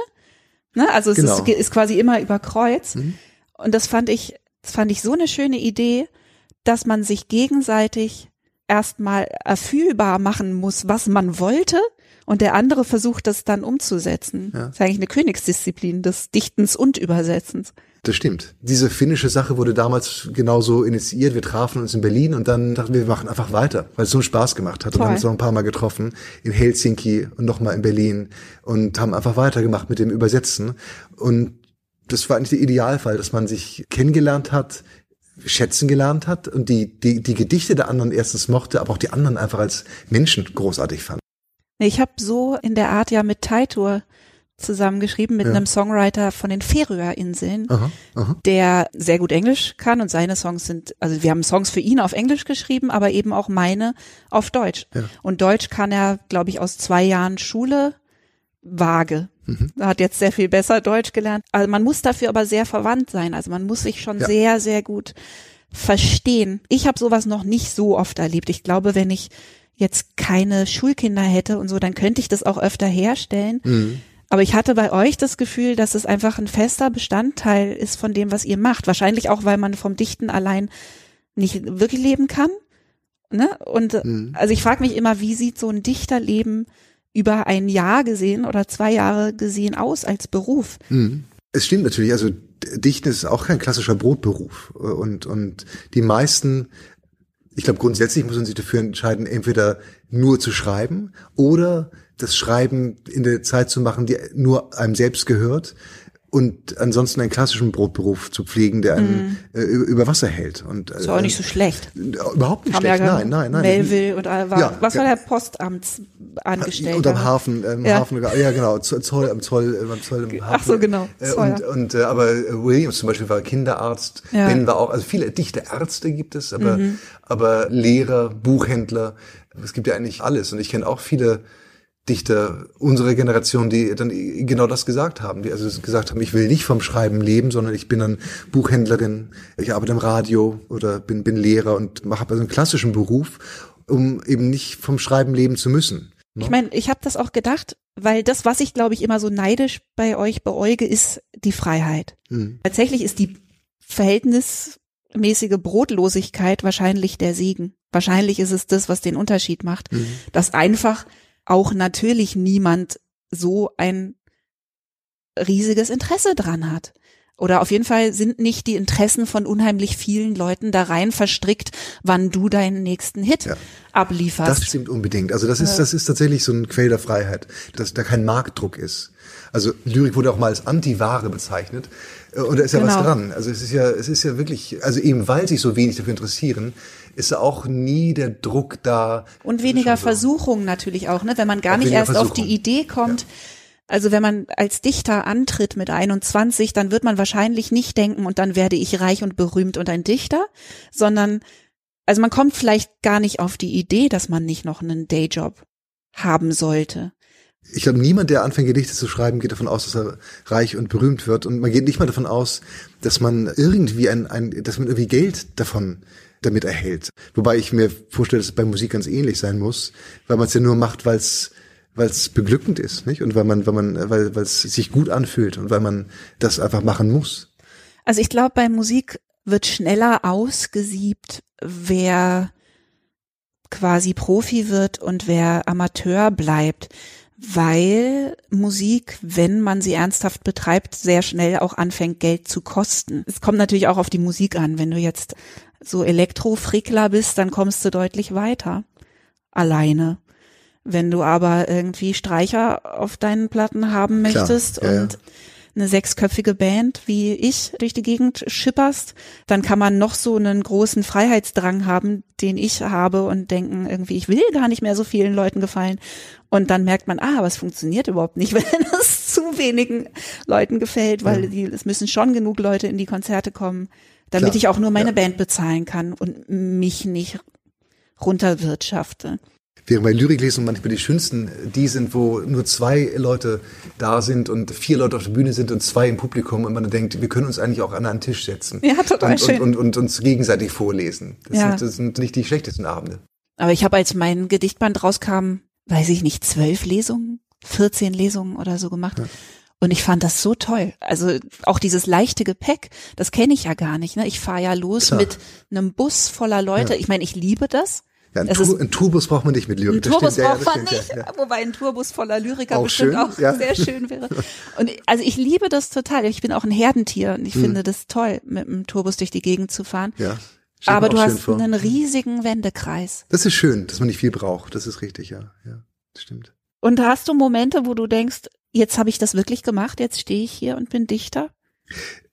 ne? Also es Genau. ist, ist quasi immer über Kreuz. Und das fand ich, das fand ich so eine schöne Idee, dass man sich gegenseitig erstmal erfühlbar machen muss, was man wollte, und der andere versucht das dann umzusetzen. Ja. Das ist eigentlich eine Königsdisziplin des Dichtens und Übersetzens. Das stimmt. Diese finnische Sache wurde damals genauso initiiert. Wir trafen uns in Berlin und dann dachten wir, wir machen einfach weiter, weil es so einen Spaß gemacht hat. Und Toll. haben uns noch ein paar Mal getroffen in Helsinki und nochmal in Berlin und haben einfach weitergemacht mit dem Übersetzen. Und das war eigentlich der Idealfall, dass man sich kennengelernt hat, schätzen gelernt hat und die, die, die Gedichte der anderen erstens mochte, aber auch die anderen einfach als Menschen großartig fand. Ich habe so in der Art ja mit Taitur zusammengeschrieben, mit Ja. einem Songwriter von den Färöerinseln, Aha, aha. der sehr gut Englisch kann und seine Songs sind, also wir haben Songs für ihn auf Englisch geschrieben, aber eben auch meine auf Deutsch. Ja. Und Deutsch kann er, glaube ich, aus zwei Jahren Schule vage. Mhm. Er hat jetzt sehr viel besser Deutsch gelernt. Also man muss dafür aber sehr verwandt sein. Also man muss sich schon Ja. sehr, sehr gut verstehen. Ich habe sowas noch nicht so oft erlebt. Ich glaube, wenn ich jetzt keine Schulkinder hätte und so, dann könnte ich das auch öfter herstellen. Mhm. Aber ich hatte bei euch das Gefühl, dass es einfach ein fester Bestandteil ist von dem, was ihr macht. Wahrscheinlich auch, weil man vom Dichten allein nicht wirklich leben kann. Ne? Und äh, Mhm. also ich frage mich immer, wie sieht so ein Dichterleben über ein Jahr gesehen oder zwei Jahre gesehen aus als Beruf? Mhm. Es stimmt natürlich, also Dichten ist auch kein klassischer Brotberuf. Und, und die meisten, ich glaube grundsätzlich muss man sich dafür entscheiden, entweder nur zu schreiben oder das Schreiben in der Zeit zu machen, die nur einem selbst gehört und ansonsten einen klassischen Brotberuf zu pflegen, der einen äh, über Wasser hält. Und, äh, Ist auch nicht so schlecht. Überhaupt nicht Haben schlecht, ja nein, nein, nein. Melville oder war, Ja, was war ja. der Postamtsangestellte? Und am Hafen, ähm, Ja. Hafen, ja genau, Zoll, am Zoll, äh, am Zoll im Hafen. Ach so, genau, Äh, Zoll, und, und äh, aber äh, Williams zum Beispiel war Kinderarzt, Ja. Ben war auch, also viele dichte Ärzte gibt es, aber Mhm. aber Lehrer, Buchhändler, es gibt ja eigentlich alles. Und ich kenne auch viele Dichter unserer Generation, die dann genau das gesagt haben, die also gesagt haben, ich will nicht vom Schreiben leben, sondern ich bin dann Buchhändlerin, ich arbeite im Radio oder bin, bin Lehrer und mache also einen klassischen Beruf, um eben nicht vom Schreiben leben zu müssen. Ich meine, ich habe das auch gedacht, weil das, was ich glaube ich immer so neidisch bei euch beäuge, ist die Freiheit. Mhm. Tatsächlich ist die verhältnismäßige Brotlosigkeit wahrscheinlich der Segen. Wahrscheinlich ist es das, was den Unterschied macht, Mhm. dass einfach auch natürlich niemand so ein riesiges Interesse dran hat. Oder auf jeden Fall sind nicht die Interessen von unheimlich vielen Leuten da rein verstrickt, wann du deinen nächsten Hit Ja. ablieferst. Das stimmt unbedingt. Also das ist, das ist tatsächlich so ein Quell der Freiheit, dass da kein Marktdruck ist. Also Lyrik wurde auch mal als Antiware bezeichnet. Äh, Und da ist ja Genau. was dran. Also es ist ja, es ist ja wirklich, also eben weil sich so wenig dafür interessieren, ist auch nie der Druck da. Und weniger so. Versuchung natürlich auch, ne? Wenn man gar Auch nicht erst auf die. Idee kommt. Also wenn man als Dichter antritt mit 21, dann wird man wahrscheinlich nicht denken und dann werde ich reich und berühmt und ein Dichter, sondern also man kommt vielleicht gar nicht auf die Idee, dass man nicht noch einen Dayjob haben sollte. Ich glaube, niemand, der anfängt, Gedichte zu schreiben, geht davon aus, dass er reich und berühmt wird. Und man geht nicht mal davon aus, dass man irgendwie ein, ein dass man irgendwie Geld davon damit erhält. Wobei ich mir vorstelle, dass es bei Musik ganz ähnlich sein muss, weil man es ja nur macht, weil es weil es beglückend ist, nicht? Und weil man, weil man, weil weil es sich gut anfühlt und weil man das einfach machen muss. Also ich glaube, bei Musik wird schneller ausgesiebt, wer quasi Profi wird und wer Amateur bleibt, weil Musik, wenn man sie ernsthaft betreibt, sehr schnell auch anfängt, Geld zu kosten. Es kommt natürlich auch auf die Musik an. Wenn du jetzt so Elektrofrickler bist, dann kommst du deutlich weiter. alleine. Wenn du aber irgendwie Streicher auf deinen Platten haben Klar, möchtest ja, ja. und eine sechsköpfige Band wie ich durch die Gegend schipperst, dann kann man noch so einen großen Freiheitsdrang haben, den ich habe und denken irgendwie, ich will gar nicht mehr so vielen Leuten gefallen. Und dann merkt man, ah, aber es funktioniert überhaupt nicht, (laughs) wenn es zu wenigen Leuten gefällt, weil Ja. die, es müssen schon genug Leute in die Konzerte kommen, damit Klar, ich auch nur meine ja. Band bezahlen kann und mich nicht runterwirtschafte. Während bei Lyriklesungen manchmal die schönsten die sind, wo nur zwei Leute da sind und vier Leute auf der Bühne sind und zwei im Publikum und man denkt, wir können uns eigentlich auch an einen Tisch setzen. Ja, total und, schön. Und, und, und uns gegenseitig vorlesen. Das, Ja. sind, das sind nicht die schlechtesten Abende. Aber ich habe, als mein Gedichtband rauskam, weiß ich nicht, zwölf Lesungen, 14 Lesungen oder so gemacht. Und ich fand das so toll. Also auch dieses leichte Gepäck, das kenne ich ja gar nicht. Ne? Ich fahre ja los Klar. mit einem Bus voller Leute. Ja. Ich meine, ich liebe das. Ja, ein, Es Tour, ist- ein Tourbus braucht man nicht mit Lyrik. Ein Tourbus ja, braucht das man nicht, Ja, ja. (laughs) wobei ein Tourbus voller Lyriker Auch bestimmt schön, auch ja. sehr schön wäre. Und also ich liebe das total. Ich bin auch ein Herdentier und ich finde das toll, mit einem Tourbus durch die Gegend zu fahren. Hm. Ja, Aber du hast vor. einen riesigen Wendekreis. Das ist schön, dass man nicht viel braucht. Das ist richtig, ja. Ja, stimmt. Und hast du Momente, wo du denkst, jetzt habe ich das wirklich gemacht, jetzt stehe ich hier und bin Dichter?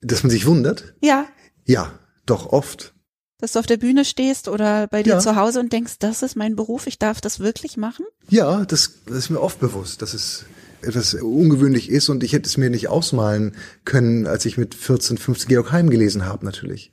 Dass man sich wundert? Ja, Ja, doch oft. dass du auf der Bühne stehst oder bei dir Ja. zu Hause und denkst, das ist mein Beruf, ich darf das wirklich machen? Ja, das, das ist mir oft bewusst, dass es etwas ungewöhnlich ist und ich hätte es mir nicht ausmalen können, als ich mit 14, 15 Georg Heim gelesen habe, natürlich.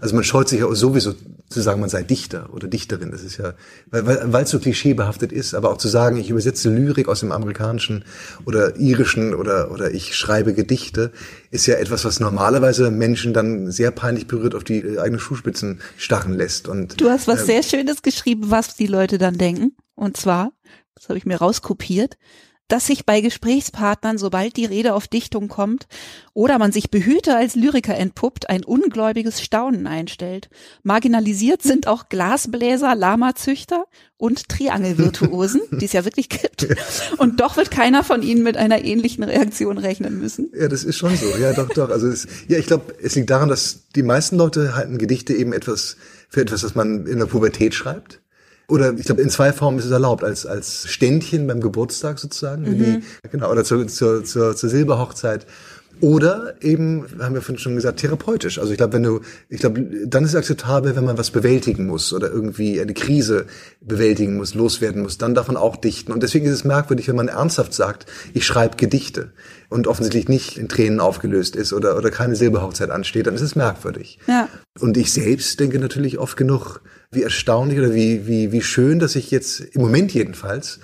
Also man scheut sich ja sowieso zu sagen, man sei Dichter oder Dichterin. Das ist ja, weil es so klischeebehaftet ist, aber auch zu sagen, ich übersetze Lyrik aus dem amerikanischen oder irischen oder oder ich schreibe Gedichte, ist ja etwas, was normalerweise Menschen dann sehr peinlich berührt auf die äh, eigenen Schuhspitzen starren lässt. Und Du hast was ähm, sehr Schönes geschrieben, was die Leute dann denken. Und zwar, das habe ich mir rauskopiert, dass sich bei Gesprächspartnern, sobald die Rede auf Dichtung kommt oder man sich behüte als Lyriker entpuppt, ein ungläubiges Staunen einstellt. Marginalisiert sind auch Glasbläser, Lamazüchter und Triangelvirtuosen, (laughs) die es ja wirklich gibt. Und doch wird keiner von ihnen mit einer ähnlichen Reaktion rechnen müssen. Ja, das ist schon so. Ja, doch, doch. Also es, ja, ich glaube, es liegt daran, dass die meisten Leute halten Gedichte eben etwas für etwas, das man in der Pubertät schreibt. Oder ich glaube, in zwei Formen ist es erlaubt, als als Ständchen beim Geburtstag sozusagen, wie, genau, oder zur, zur, zur, zur Silberhochzeit. Oder eben, haben wir vorhin schon gesagt, therapeutisch. Also ich glaube, wenn du, ich glaube, dann ist es akzeptabel, wenn man was bewältigen muss oder irgendwie eine Krise bewältigen muss, loswerden muss, dann darf man auch dichten. Und deswegen ist es merkwürdig, wenn man ernsthaft sagt, ich schreibe Gedichte und offensichtlich nicht in Tränen aufgelöst ist oder, oder keine Silberhochzeit ansteht, dann ist es merkwürdig. Ja. Und ich selbst denke natürlich oft genug, wie erstaunlich oder wie, wie, wie schön, dass ich jetzt im Moment jedenfalls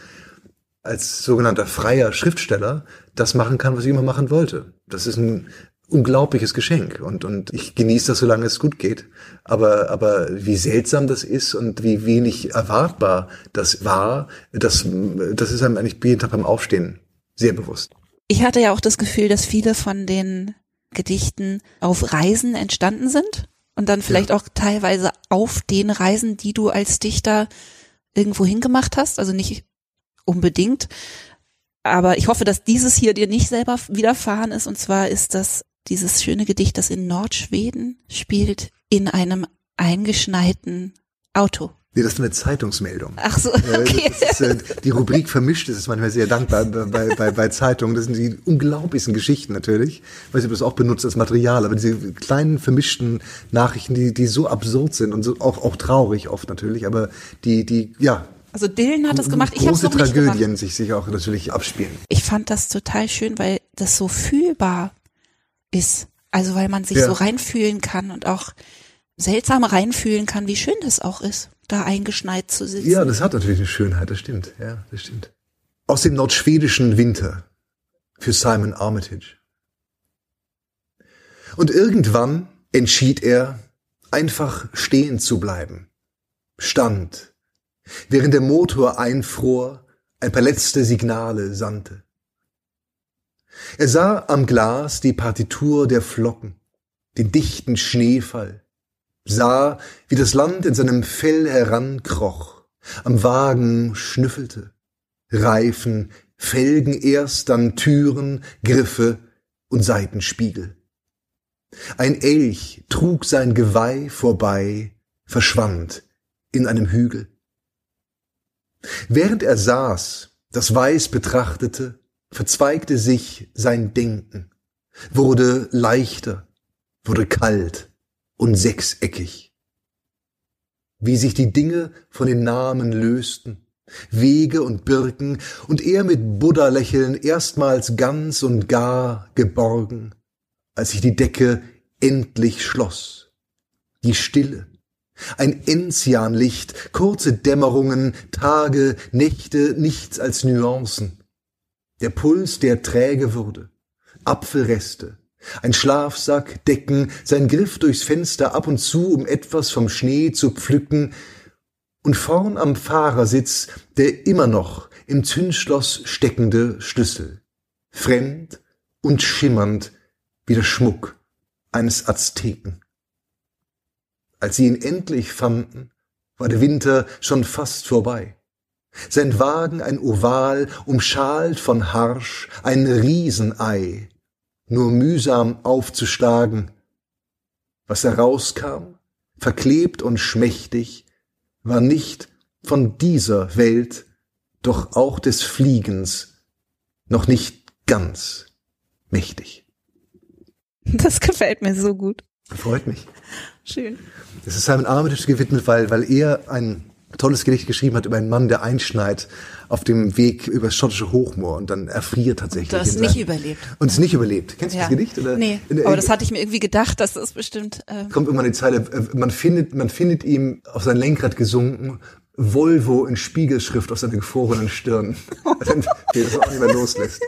als sogenannter freier Schriftsteller das machen kann, was ich immer machen wollte. Das ist ein unglaubliches Geschenk und, und ich genieße das, solange es gut geht. Aber, aber wie seltsam das ist und wie wenig erwartbar das war, das, das ist einem eigentlich jeden Tag beim Aufstehen sehr bewusst. Ich hatte ja auch das Gefühl, dass viele von den Gedichten auf Reisen entstanden sind und dann vielleicht auch teilweise auf den Reisen, die du als Dichter irgendwo hingemacht hast, also nicht unbedingt. Aber ich hoffe, dass dieses hier dir nicht selber widerfahren ist. Und zwar ist das dieses schöne Gedicht, das in Nordschweden spielt, in einem eingeschneiten Auto. Nee, das ist eine Zeitungsmeldung. Ach so, okay. Ist, äh, die Rubrik vermischt ist, ist manchmal sehr dankbar bei, bei, bei Zeitungen. Das sind die unglaublichsten Geschichten natürlich. Ich weiß nicht, ob du das auch benutzt als Material, aber diese kleinen vermischten Nachrichten, die, die so absurd sind und so auch, auch traurig oft natürlich, aber die, die, ja. Also Dylan hat das gemacht. Ich habe noch nicht gemacht. Tragödien sich, sich auch natürlich abspielen. ich fand das total schön, weil das so fühlbar ist. Also weil man sich Ja. so reinfühlen kann und auch seltsam reinfühlen kann, wie schön das auch ist, da eingeschneit zu sitzen. Ja, das hat natürlich eine Schönheit, das stimmt. Ja, das stimmt. Aus dem nordschwedischen Winter für Simon Armitage. Und irgendwann entschied er, einfach stehen zu bleiben. Stand, während der Motor einfror, ein paar letzte Signale sandte. Er sah am Glas die Partitur der Flocken, den dichten Schneefall, sah, wie das Land in seinem Fell herankroch, am Wagen schnüffelte, Reifen, Felgen erst, dann Türen, Griffe und Seitenspiegel. Ein Elch trug sein Geweih vorbei, verschwand in einem Hügel. Während er saß, das Weiß betrachtete, verzweigte sich sein Denken, wurde leichter, wurde kalt und sechseckig. Wie sich die Dinge von den Namen lösten, Wege und Birken, und er mit Buddha-Lächeln erstmals ganz und gar geborgen, als sich die Decke endlich schloss. Die Stille, ein Enzianlicht, kurze Dämmerungen, Tage, Nächte, nichts als Nuancen. Der Puls, der träge wurde, Apfelreste, ein Schlafsack, Decken, sein Griff durchs Fenster ab und zu, um etwas vom Schnee zu pflücken, und vorn am Fahrersitz der immer noch im Zündschloss steckende Schlüssel, fremd und schimmernd wie der Schmuck eines Azteken. Als sie ihn endlich fanden, war der Winter schon fast vorbei. Sein Wagen ein Oval, umschalt von Harsch, ein Riesenei, nur mühsam aufzuschlagen. Was herauskam, verklebt und schmächtig, war nicht von dieser Welt, doch auch des Fliegens noch nicht ganz mächtig. Das gefällt mir so gut. Freut mich. Schön. Es ist Simon Armitage gewidmet, weil, weil er ein tolles Gedicht geschrieben hat über einen Mann, der einschneit auf dem Weg über das schottische Hochmoor und dann erfriert tatsächlich. Du hast nicht überlebt. Und es nicht überlebt. Kennst du Ja. das Gedicht? Oder? Nee, aber das hatte ich mir irgendwie gedacht, dass das bestimmt. Äh, kommt immer die Zeile, äh, man findet, man findet ihm auf sein Lenkrad gesunken, Volvo in Spiegelschrift auf seiner gefrorenen Stirn. (laughs) Dann, das auch nicht mehr loslässt.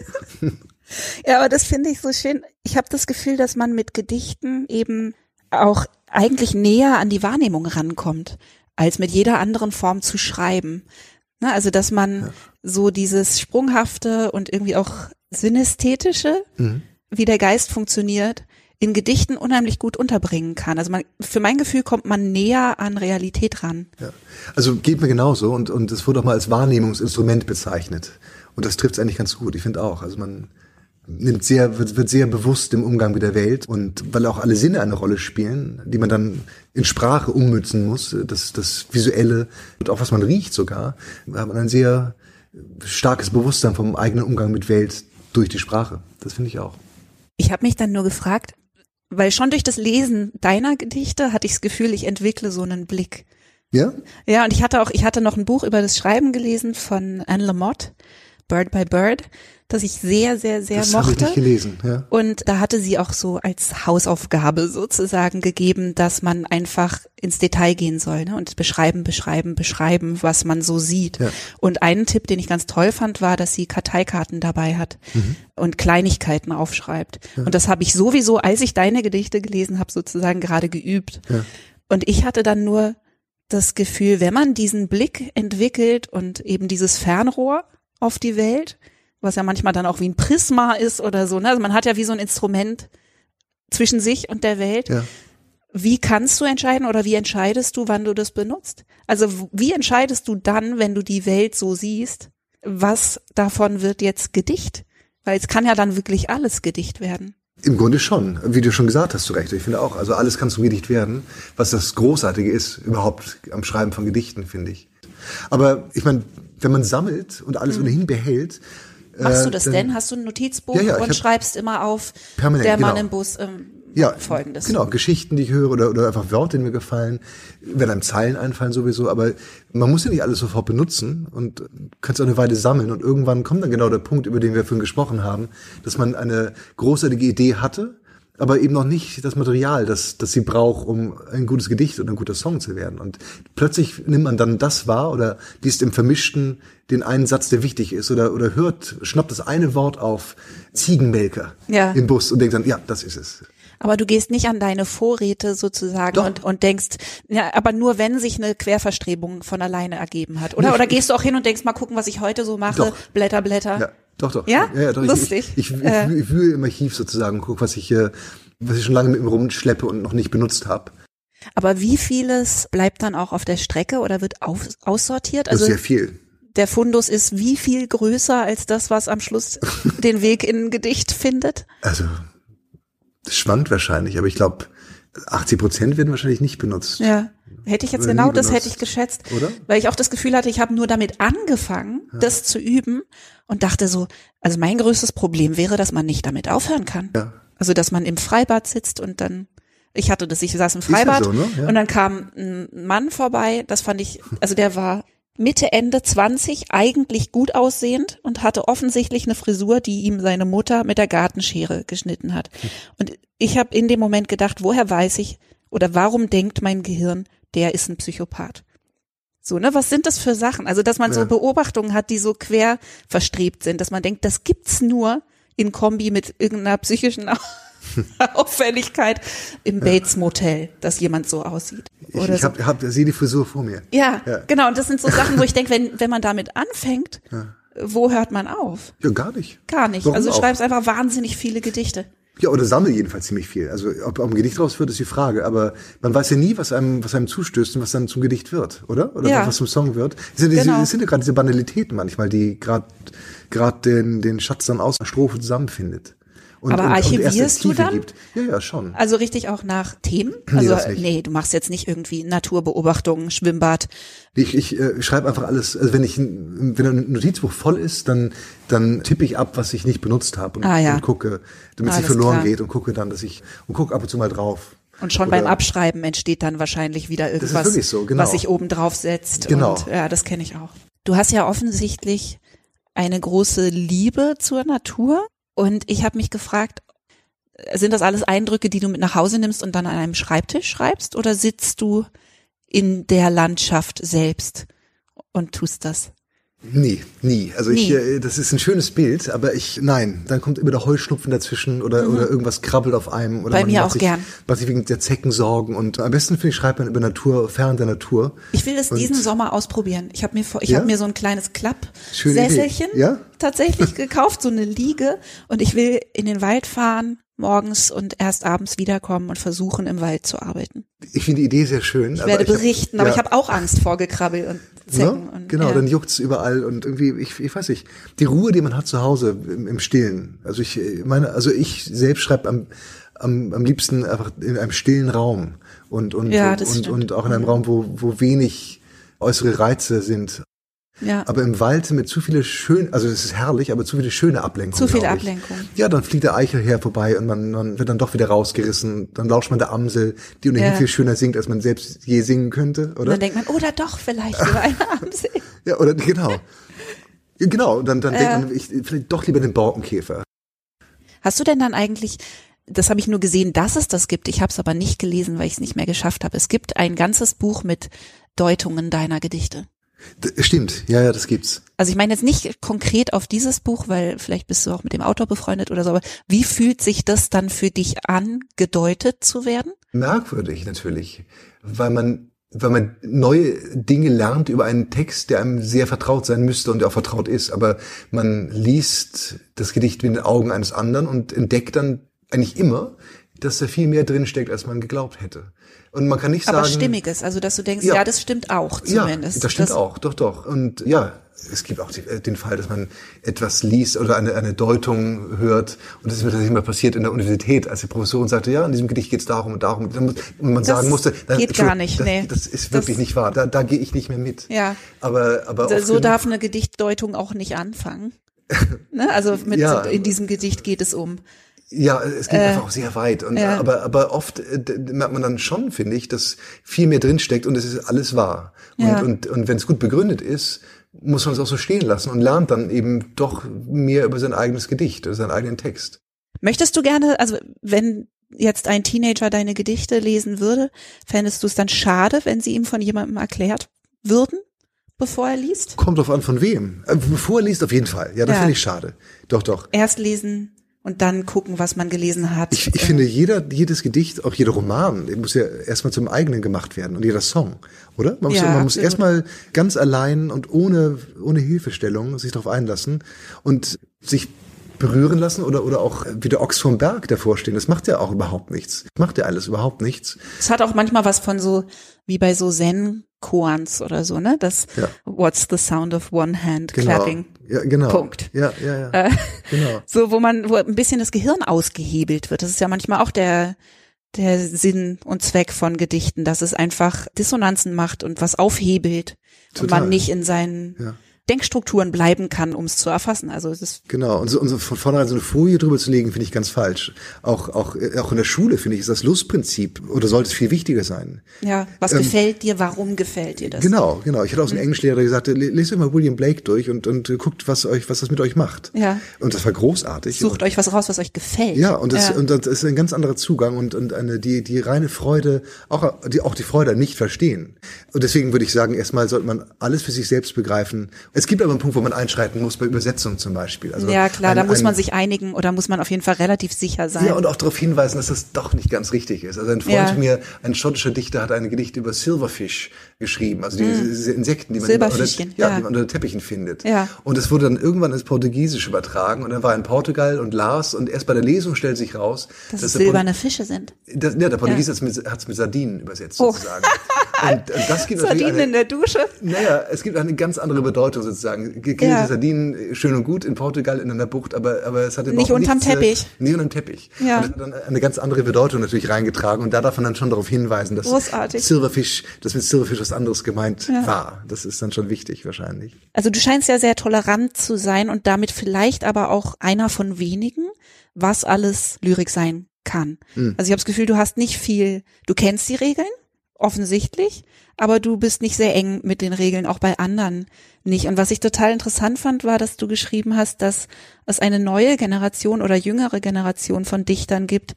Ja, aber das finde ich so schön. Ich habe das Gefühl, dass man mit Gedichten eben auch eigentlich näher an die Wahrnehmung rankommt, als mit jeder anderen Form zu schreiben. Ne, also, dass man so dieses Sprunghafte und irgendwie auch Synästhetische, wie der Geist funktioniert, in Gedichten unheimlich gut unterbringen kann. Also man, für mein Gefühl kommt man näher an Realität ran. Ja. Also geht mir genauso und, und es wurde auch mal als Wahrnehmungsinstrument bezeichnet. Und das trifft es eigentlich ganz gut. Ich finde auch. Also man nimmt sehr, wird, wird sehr bewusst im Umgang mit der Welt und weil auch alle Sinne eine Rolle spielen, die man dann in Sprache ummützen muss, das, das Visuelle und auch was man riecht sogar, hat man ein sehr starkes Bewusstsein vom eigenen Umgang mit Welt durch die Sprache. Das finde ich auch. Ich habe mich dann nur gefragt, weil schon durch das Lesen deiner Gedichte hatte ich das Gefühl, ich entwickle so einen Blick. Ja? Ja, und ich hatte auch, ich hatte noch ein Buch über das Schreiben gelesen von Anne Lamott, Bird by Bird, das ich sehr, sehr, sehr Das habe ich mochte. nicht gelesen. Ja. Und da hatte sie auch so als Hausaufgabe sozusagen gegeben, dass man einfach ins Detail gehen soll ne? und beschreiben, beschreiben, beschreiben, was man so sieht. Ja. Und einen Tipp, den ich ganz toll fand, war, dass sie Karteikarten dabei hat und Kleinigkeiten aufschreibt. Und das habe ich sowieso, als ich deine Gedichte gelesen habe, sozusagen gerade geübt. Ja. Und ich hatte dann nur das Gefühl, wenn man diesen Blick entwickelt und eben dieses Fernrohr auf die Welt, was ja manchmal dann auch wie ein Prisma ist oder so, ne? Also man hat ja wie so ein Instrument zwischen sich und der Welt. Ja. Wie kannst du entscheiden oder wie entscheidest du, wann du das benutzt? Also wie entscheidest du dann, wenn du die Welt so siehst, was davon wird jetzt Gedicht? Weil es kann ja dann wirklich alles Gedicht werden. Im Grunde schon. Wie du schon gesagt hast, zu Recht. Ich finde auch, also alles kann zum Gedicht werden, was das Großartige ist, überhaupt am Schreiben von Gedichten, finde ich. Aber ich meine, wenn man sammelt und alles ohnehin behält. Machst äh, du das dann- denn? Hast du ein Notizbuch Ja, ja, und schreibst immer auf Permanent, der Mann genau. im Bus ähm, ja, folgendes? Genau, Geschichten, die ich höre oder, oder einfach Worte, die mir gefallen, wenn einem Zeilen einfallen sowieso, aber man muss ja nicht alles sofort benutzen und kannst auch eine Weile sammeln und irgendwann kommt dann genau der Punkt, über den wir vorhin gesprochen haben, dass man eine großartige Idee hatte, aber eben noch nicht das Material, das, das sie braucht, um ein gutes Gedicht oder ein guter Song zu werden. Und plötzlich nimmt man dann das wahr oder liest im Vermischten den einen Satz, der wichtig ist oder, oder hört, schnappt das eine Wort auf, Ziegenmelker Ja. im Bus und denkt dann, ja, das ist es. Aber du gehst nicht an deine Vorräte sozusagen Doch. und, und denkst, ja, aber nur wenn sich eine Querverstrebung von alleine ergeben hat. Oder, oder gehst du auch hin und denkst, mal gucken, was ich heute so mache, Doch. Blätter, Blätter. Ja, doch, doch. Ja? ja, doch. Lustig. Ich, ich, ich, Äh. ich, wühle im Archiv sozusagen und guck, was ich, äh, was ich schon lange mit mir rumschleppe und noch nicht benutzt habe. Aber wie vieles bleibt dann auch auf der Strecke oder wird auf, aussortiert? Also sehr viel. der Fundus ist wie viel größer als das, was am Schluss (laughs) den Weg in ein Gedicht findet? Also, das schwankt wahrscheinlich, aber ich glaube, 80 Prozent werden wahrscheinlich nicht benutzt. Ja. Hätte ich jetzt Oder genau das benutzt. hätte ich geschätzt. Oder? Weil ich auch das Gefühl hatte, ich habe nur damit angefangen, das zu üben und dachte so, also mein größtes Problem wäre, dass man nicht damit aufhören kann. Ja. Also, dass man im Freibad sitzt und dann, ich hatte das, ich saß im ja Freibad so, ne? Ja. und dann kam ein Mann vorbei, das fand ich, also der war Mitte, Ende 20, eigentlich gut aussehend und hatte offensichtlich eine Frisur, die ihm seine Mutter mit der Gartenschere geschnitten hat. Und ich habe in dem Moment gedacht, woher weiß ich oder warum denkt mein Gehirn, der ist ein Psychopath? So, ne, was sind das für Sachen? Also, dass man so Ja. Beobachtungen hat, die so quer verstrebt sind, dass man denkt, das gibt's nur in Kombi mit irgendeiner psychischen (laughs) Auffälligkeit im Bates Motel, dass jemand so aussieht. Ich, Oder ich so. habe hab, sehe die Frisur vor mir. Ja, Ja. genau. Und das sind so Sachen, wo ich (laughs) denke, wenn, wenn man damit anfängt, wo hört man auf? Ja, gar nicht. Gar nicht. Warum also du schreibst einfach wahnsinnig viele Gedichte. Ja, oder sammel jedenfalls ziemlich viel. Also ob, ob ein Gedicht raus wird, ist die Frage. Aber man weiß ja nie, was einem, was einem zustößt und was dann zum Gedicht wird, oder? Oder Ja. was zum Song wird. Es sind, Genau. es sind ja gerade diese Banalitäten manchmal, die gerade gerade den, den Schatz dann aus einer Strophe zusammenfindet. Und, Aber und, und archivierst du dann? Gibt. Ja, ja, schon. Also richtig auch nach Themen? Nee, Also nee, du machst jetzt nicht irgendwie Naturbeobachtungen, Schwimmbad. Ich, ich äh, schreibe einfach alles, also wenn ich ein- wenn ein Notizbuch voll ist, dann dann tippe ich ab, was ich nicht benutzt habe und, Ah, ja. und gucke, damit es nicht verloren klar. geht und gucke dann, dass ich und gucke ab und zu mal drauf. Und schon Oder- beim Abschreiben entsteht dann wahrscheinlich wieder irgendwas, so, genau. was sich oben drauf setzt. Genau. Und, ja, das kenne ich auch. Du hast ja offensichtlich eine große Liebe zur Natur. Und ich habe mich gefragt, sind das alles Eindrücke, die du mit nach Hause nimmst und dann an einem Schreibtisch schreibst? Oder sitzt du in der Landschaft selbst und tust das? Nie, nie. Also ich, Nie. äh, das ist ein schönes Bild, aber ich, nein, dann kommt immer der Heuschnupfen dazwischen oder, oder irgendwas krabbelt auf einem. Oder Mhm. Bei man mir auch sich, gern. Macht sich wegen der Zecken Sorgen und am besten finde ich, schreibt man über Natur, fern der Natur. Ich will es Und- diesen Sommer ausprobieren. Ich habe mir vor, ich Ja? habe mir so ein kleines. Klappsesselchen Ja? tatsächlich (laughs) gekauft, so eine Liege und ich will in den Wald fahren morgens und erst abends wiederkommen und versuchen im Wald zu arbeiten. Ich finde die Idee sehr schön. Ich werde berichten, aber ja. ich habe auch Angst vor Gekrabbel und Zecken. Ne? Und, Genau, ja. dann juckt's überall und irgendwie, ich, ich weiß nicht, die Ruhe, die man hat zu Hause im, im Stillen. Also ich äh, meine, also ich selbst schreibe am, am, am liebsten einfach in einem stillen Raum und und Ja, und, stimmt. und auch in einem Raum, wo wo wenig äußere Reize sind. Ja. Aber im Wald sind mir zu viele schön, also es ist herrlich, aber zu viele schöne Ablenkungen. Zu viele. Ablenkungen. Ja, dann fliegt der Eichel her vorbei und man, man wird dann doch wieder rausgerissen. Dann lauscht man der Amsel, die ohnehin Ja. viel schöner singt, als man selbst je singen könnte, Und oder? dann denkt man, oder doch vielleicht über eine (laughs) Amsel. Ja, oder genau. Genau, und dann, dann Ja. denkt man, ich, vielleicht doch lieber den Borkenkäfer. Hast du denn dann eigentlich, das habe ich nur gesehen, dass es das gibt, ich habe es aber nicht gelesen, weil ich es nicht mehr geschafft habe. Es gibt ein ganzes Buch mit Deutungen deiner Gedichte. Stimmt, ja, ja, das gibt's. Also ich meine jetzt nicht konkret auf dieses Buch, weil vielleicht bist du auch mit dem Autor befreundet oder so, aber wie fühlt sich das dann für dich an, gedeutet zu werden? Merkwürdig natürlich, weil man, weil man neue Dinge lernt über einen Text, der einem sehr vertraut sein müsste und der auch vertraut ist. Aber man liest das Gedicht mit den Augen eines anderen und entdeckt dann eigentlich immer, dass da viel mehr drin steckt, als man geglaubt hätte. Und man kann nicht Aber sagen, stimmiges, also dass du denkst, ja, Ja. das stimmt auch zumindest. Ja, das stimmt Das- auch, doch, doch. Und ja, es gibt auch die, äh, den Fall, dass man etwas liest oder eine, eine Deutung hört. Und das ist mir tatsächlich mal passiert in der Universität, als die Professorin sagte, ja, in diesem Gedicht geht es darum und darum. Und man sagen musste, dann, geht gar nicht, das, nee. das ist wirklich Das- nicht wahr. Da, da gehe ich nicht mehr mit. Ja. Aber, aber So- so darf eine Gedichtdeutung auch nicht anfangen. (laughs) ne? Also mit, Ja. in diesem Gedicht geht es um. Ja, es geht einfach auch sehr weit. Und, Äh, ja. aber, aber oft äh, merkt man dann schon, finde ich, dass viel mehr drinsteckt und es ist alles wahr. Und, Ja. und, und wenn es gut begründet ist, muss man es auch so stehen lassen und lernt dann eben doch mehr über sein eigenes Gedicht, über seinen eigenen Text. Möchtest du gerne, also wenn jetzt ein Teenager deine Gedichte lesen würde, fändest du es dann schade, wenn sie ihm von jemandem erklärt würden, bevor er liest? Kommt drauf an, von wem. Äh, Bevor er liest, auf jeden Fall. Ja, das Ja. finde ich schade. Doch, doch. Erst lesen und dann gucken, was man gelesen hat. Ich, ich finde, jeder, jedes Gedicht, auch jeder Roman, muss ja erstmal zum eigenen gemacht werden und jeder Song, oder? Man muss, Ja, man muss erstmal ganz allein und ohne, ohne Hilfestellung sich darauf einlassen und sich berühren lassen oder, oder auch wie der Ochs vom Berg davor stehen. Das macht ja auch überhaupt nichts. Macht ja alles überhaupt nichts. Es hat auch manchmal was von so, wie bei so Zen-Koans oder so, ne? Das Ja. What's the sound of one hand Genau. clapping? Ja, genau. Punkt. Ja, ja, ja. Äh, genau. (laughs) So, wo man, wo ein bisschen das Gehirn ausgehebelt wird. Das ist ja manchmal auch der, der Sinn und Zweck von Gedichten, dass es einfach Dissonanzen macht und was aufhebelt und Total. man nicht in seinen Ja. Denkstrukturen bleiben kann, um es zu erfassen. Also es ist Genau, und, so, und so von vornherein so eine Folie drüber zu legen, finde ich ganz falsch. Auch, auch, auch in der Schule, finde ich, ist das Lustprinzip oder sollte es viel wichtiger sein. ja, was gefällt dir, warum gefällt dir das? Ähm, Genau, genau. Ich hatte auch so einen Englischlehrer, der gesagt lest mal William Blake durch und, und guckt, was euch, was das mit euch macht. Ja. Und das war großartig. Sucht euch was raus, was euch gefällt. Ja, und das, Ja. und das ist ein ganz anderer Zugang und, und eine, die, die reine Freude, auch die, auch die Freude nicht verstehen. Und deswegen würde ich sagen, erstmal sollte man alles für sich selbst begreifen. Es gibt aber einen Punkt, wo man einschreiten muss, bei Übersetzung zum Beispiel. Also ja, klar, ein, da muss ein, man sich einigen oder muss man auf jeden Fall relativ sicher sein. Ja, und auch darauf hinweisen, dass das doch nicht ganz richtig ist. Also ein Freund Ja. von mir, ein schottischer Dichter, hat eine Gedichte über Silverfish geschrieben, also die, diese Insekten, die man, unter, ja, ja. die man unter Teppichen findet. Ja. Und es wurde dann irgendwann ins Portugiesisch übertragen und dann war er in Portugal und las und erst bei der Lesung stellt sich raus, dass dass es der Port- silberne Fische sind. das, ja, der Portugiese hat es mit, Sardinen übersetzt Oh. sozusagen. (laughs) Und, und das gibt Sardinen in eine, der Dusche. naja, es gibt eine ganz andere Bedeutung sozusagen. Gegrillte Ja. Sardinen, äh, schön und gut in Portugal in einer Bucht, aber, aber es hatte Nicht unterm nichts, äh, Teppich. Nicht unterm Teppich. Ja. Und das hat dann eine ganz andere Bedeutung natürlich reingetragen und da darf man dann schon darauf hinweisen, dass Großartig. Silverfish, dass mit Silverfish was anderes gemeint war. Das ist dann schon wichtig wahrscheinlich. Also du scheinst ja sehr tolerant zu sein und damit vielleicht aber auch einer von wenigen, was alles Lyrik sein kann. Hm. Also ich habe das Gefühl, du hast nicht viel, du kennst die Regeln, offensichtlich, aber du bist nicht sehr eng mit den Regeln, auch bei anderen nicht. Und was ich total interessant fand, war, dass du geschrieben hast, dass es eine neue Generation oder jüngere Generation von Dichtern gibt,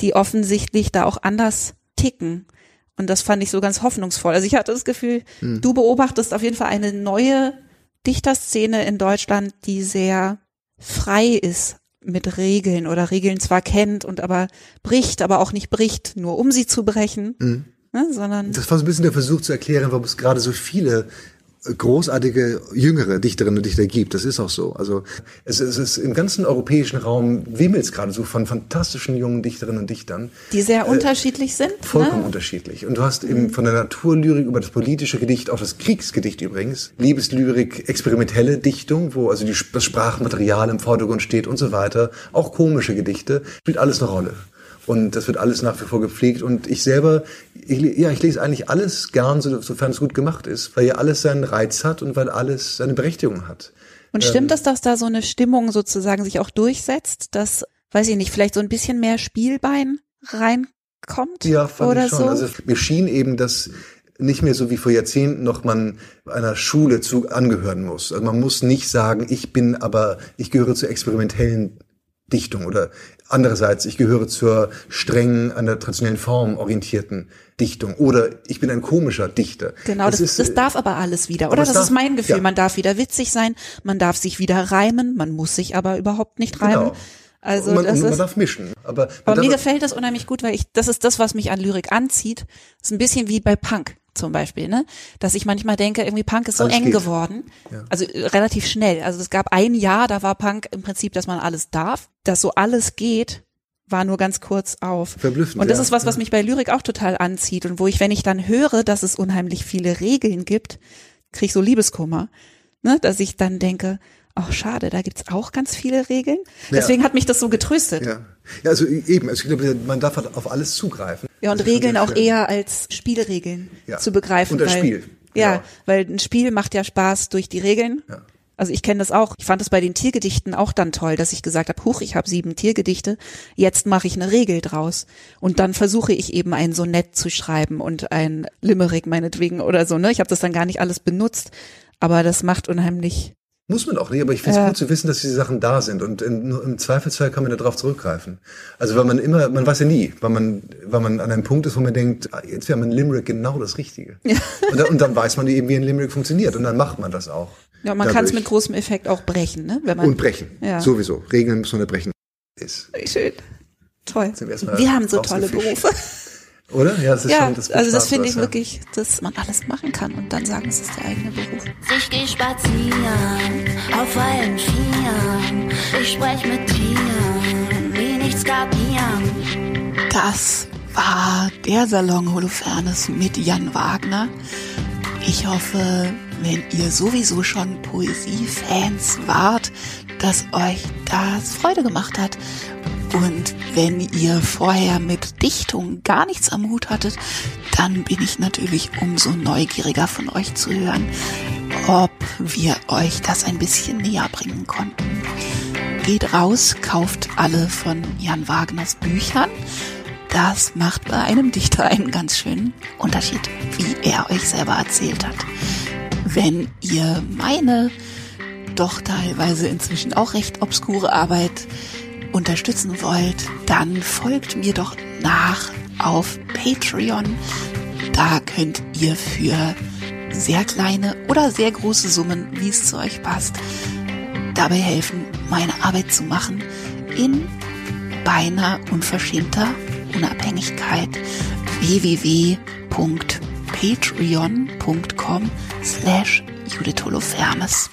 die offensichtlich da auch anders ticken. Und das fand ich so ganz hoffnungsvoll. Also ich hatte das Gefühl, du beobachtest auf jeden Fall eine neue Dichterszene in Deutschland, die sehr frei ist mit Regeln oder Regeln zwar kennt und aber bricht, aber auch nicht bricht, nur um sie zu brechen, ne, sondern Das war so ein bisschen der Versuch zu erklären, warum es gerade so viele großartige jüngere Dichterinnen und Dichter gibt. Das ist auch so. Also es, es ist im ganzen europäischen Raum wimmelt es gerade so von fantastischen jungen Dichterinnen und Dichtern. die sehr unterschiedlich sind. Vollkommen ne? unterschiedlich. Und du hast eben von der Naturlyrik über das politische Gedicht, auch das Kriegsgedicht übrigens, Liebeslyrik, experimentelle Dichtung, wo also die, das Sprachmaterial im Vordergrund steht und so weiter, auch komische Gedichte, spielt alles eine Rolle. Und das wird alles nach wie vor gepflegt. Und ich selber, ich, ja, ich lese eigentlich alles gern, so- sofern es gut gemacht ist, weil ja alles seinen Reiz hat und weil alles seine Berechtigung hat. Und Ähm. stimmt es, dass da so eine Stimmung sozusagen sich auch durchsetzt, dass, weiß ich nicht, vielleicht so ein bisschen mehr Spielbein reinkommt? Ja, fand oder ich schon. so? Also mir schien eben, dass nicht mehr so wie vor Jahrzehnten noch man einer Schule zu angehören muss. Also man muss nicht sagen, ich bin aber, ich gehöre zur experimentellen Dichtung oder andererseits, ich gehöre zur strengen, an der traditionellen Form orientierten Dichtung oder ich bin ein komischer Dichter. Genau, das, ist, das äh, darf aber alles wieder, oder? Das darf- ist mein Gefühl. ja. Man darf wieder witzig sein, man darf sich wieder reimen, man muss sich aber überhaupt nicht reimen. Genau. Also man, das man ist, darf mischen. Aber, aber mir gefällt das unheimlich gut, weil ich, das ist das, was mich an Lyrik anzieht. Das ist ein bisschen wie bei Punk zum Beispiel, ne? Dass ich manchmal denke, irgendwie Punk ist so Alles eng geht. geworden. Also äh, relativ schnell. Also es gab ein Jahr, da war Punk im Prinzip, dass man alles darf. Dass so alles geht, war nur ganz kurz auf. Verblüffend, Und das ja. ist was, was mich bei Lyrik auch total anzieht und wo ich, wenn ich dann höre, dass es unheimlich viele Regeln gibt, kriege ich so Liebeskummer, ne? dass ich dann denke, ach schade, da gibt's auch ganz viele Regeln. Ja. Deswegen hat mich das so getröstet. Ja, ja. ja, also eben, also ich glaube, man darf halt auf alles zugreifen. und Das Regeln auch eher als Spielregeln Ja. zu begreifen. Und das weil, Spiel, Ja, genau. weil ein Spiel macht ja Spaß durch die Regeln. Ja. Also ich kenne das auch. Ich fand es bei den Tiergedichten auch dann toll, dass ich gesagt habe, huch, ich habe sieben Tiergedichte, jetzt mache ich eine Regel draus. Und dann versuche ich eben ein Sonett zu schreiben und ein Limerick meinetwegen oder so. Ne? Ich habe das dann gar nicht alles benutzt, aber das macht unheimlich. Muss man auch nicht, aber ich finde es Ja. gut zu wissen, dass diese Sachen da sind und in, nur im Zweifelsfall kann man darauf zurückgreifen. Also weil man immer, man weiß ja nie, weil man, weil man an einem Punkt ist, wo man denkt, ah, jetzt wäre mein Limerick genau das Richtige. Ja. Und, dann, und dann weiß man eben, wie ein Limerick funktioniert und dann macht man das auch. Ja, man kann es mit großem Effekt auch brechen, ne? Wenn man, Und brechen, Ja. sowieso. Regeln muss man ja brechen. Ist. Schön. Toll. Wir Wir haben so tolle. Berufe. Oder? Ja, das ist Ja, schon, das also das finde ich ja. wirklich, dass man alles machen kann und dann sagen, es ist der eigene Beruf. Ich geh spazieren auf allen Vieren. Ich sprech mit Tieren, die nichts kapieren. Das war der Salon Holofernes mit Jan Wagner. Ich hoffe, wenn ihr sowieso schon Poesiefans wart, dass euch das Freude gemacht hat. Und wenn ihr vorher mit Dichtung gar nichts am Hut hattet, dann bin ich natürlich umso neugieriger von euch zu hören, ob wir euch das ein bisschen näher bringen konnten. Geht raus, kauft alle von Jan Wagners Büchern. Das macht bei einem Dichter einen ganz schönen Unterschied, wie er euch selber erzählt hat. Wenn ihr meine doch teilweise inzwischen auch recht obskure Arbeit unterstützen wollt, dann folgt mir doch nach auf Patreon. Da könnt ihr für sehr kleine oder sehr große Summen, wie es zu euch passt, dabei helfen, meine Arbeit zu machen in beinahe unverschämter Unabhängigkeit www.patreon.com slash Judith Holofernes.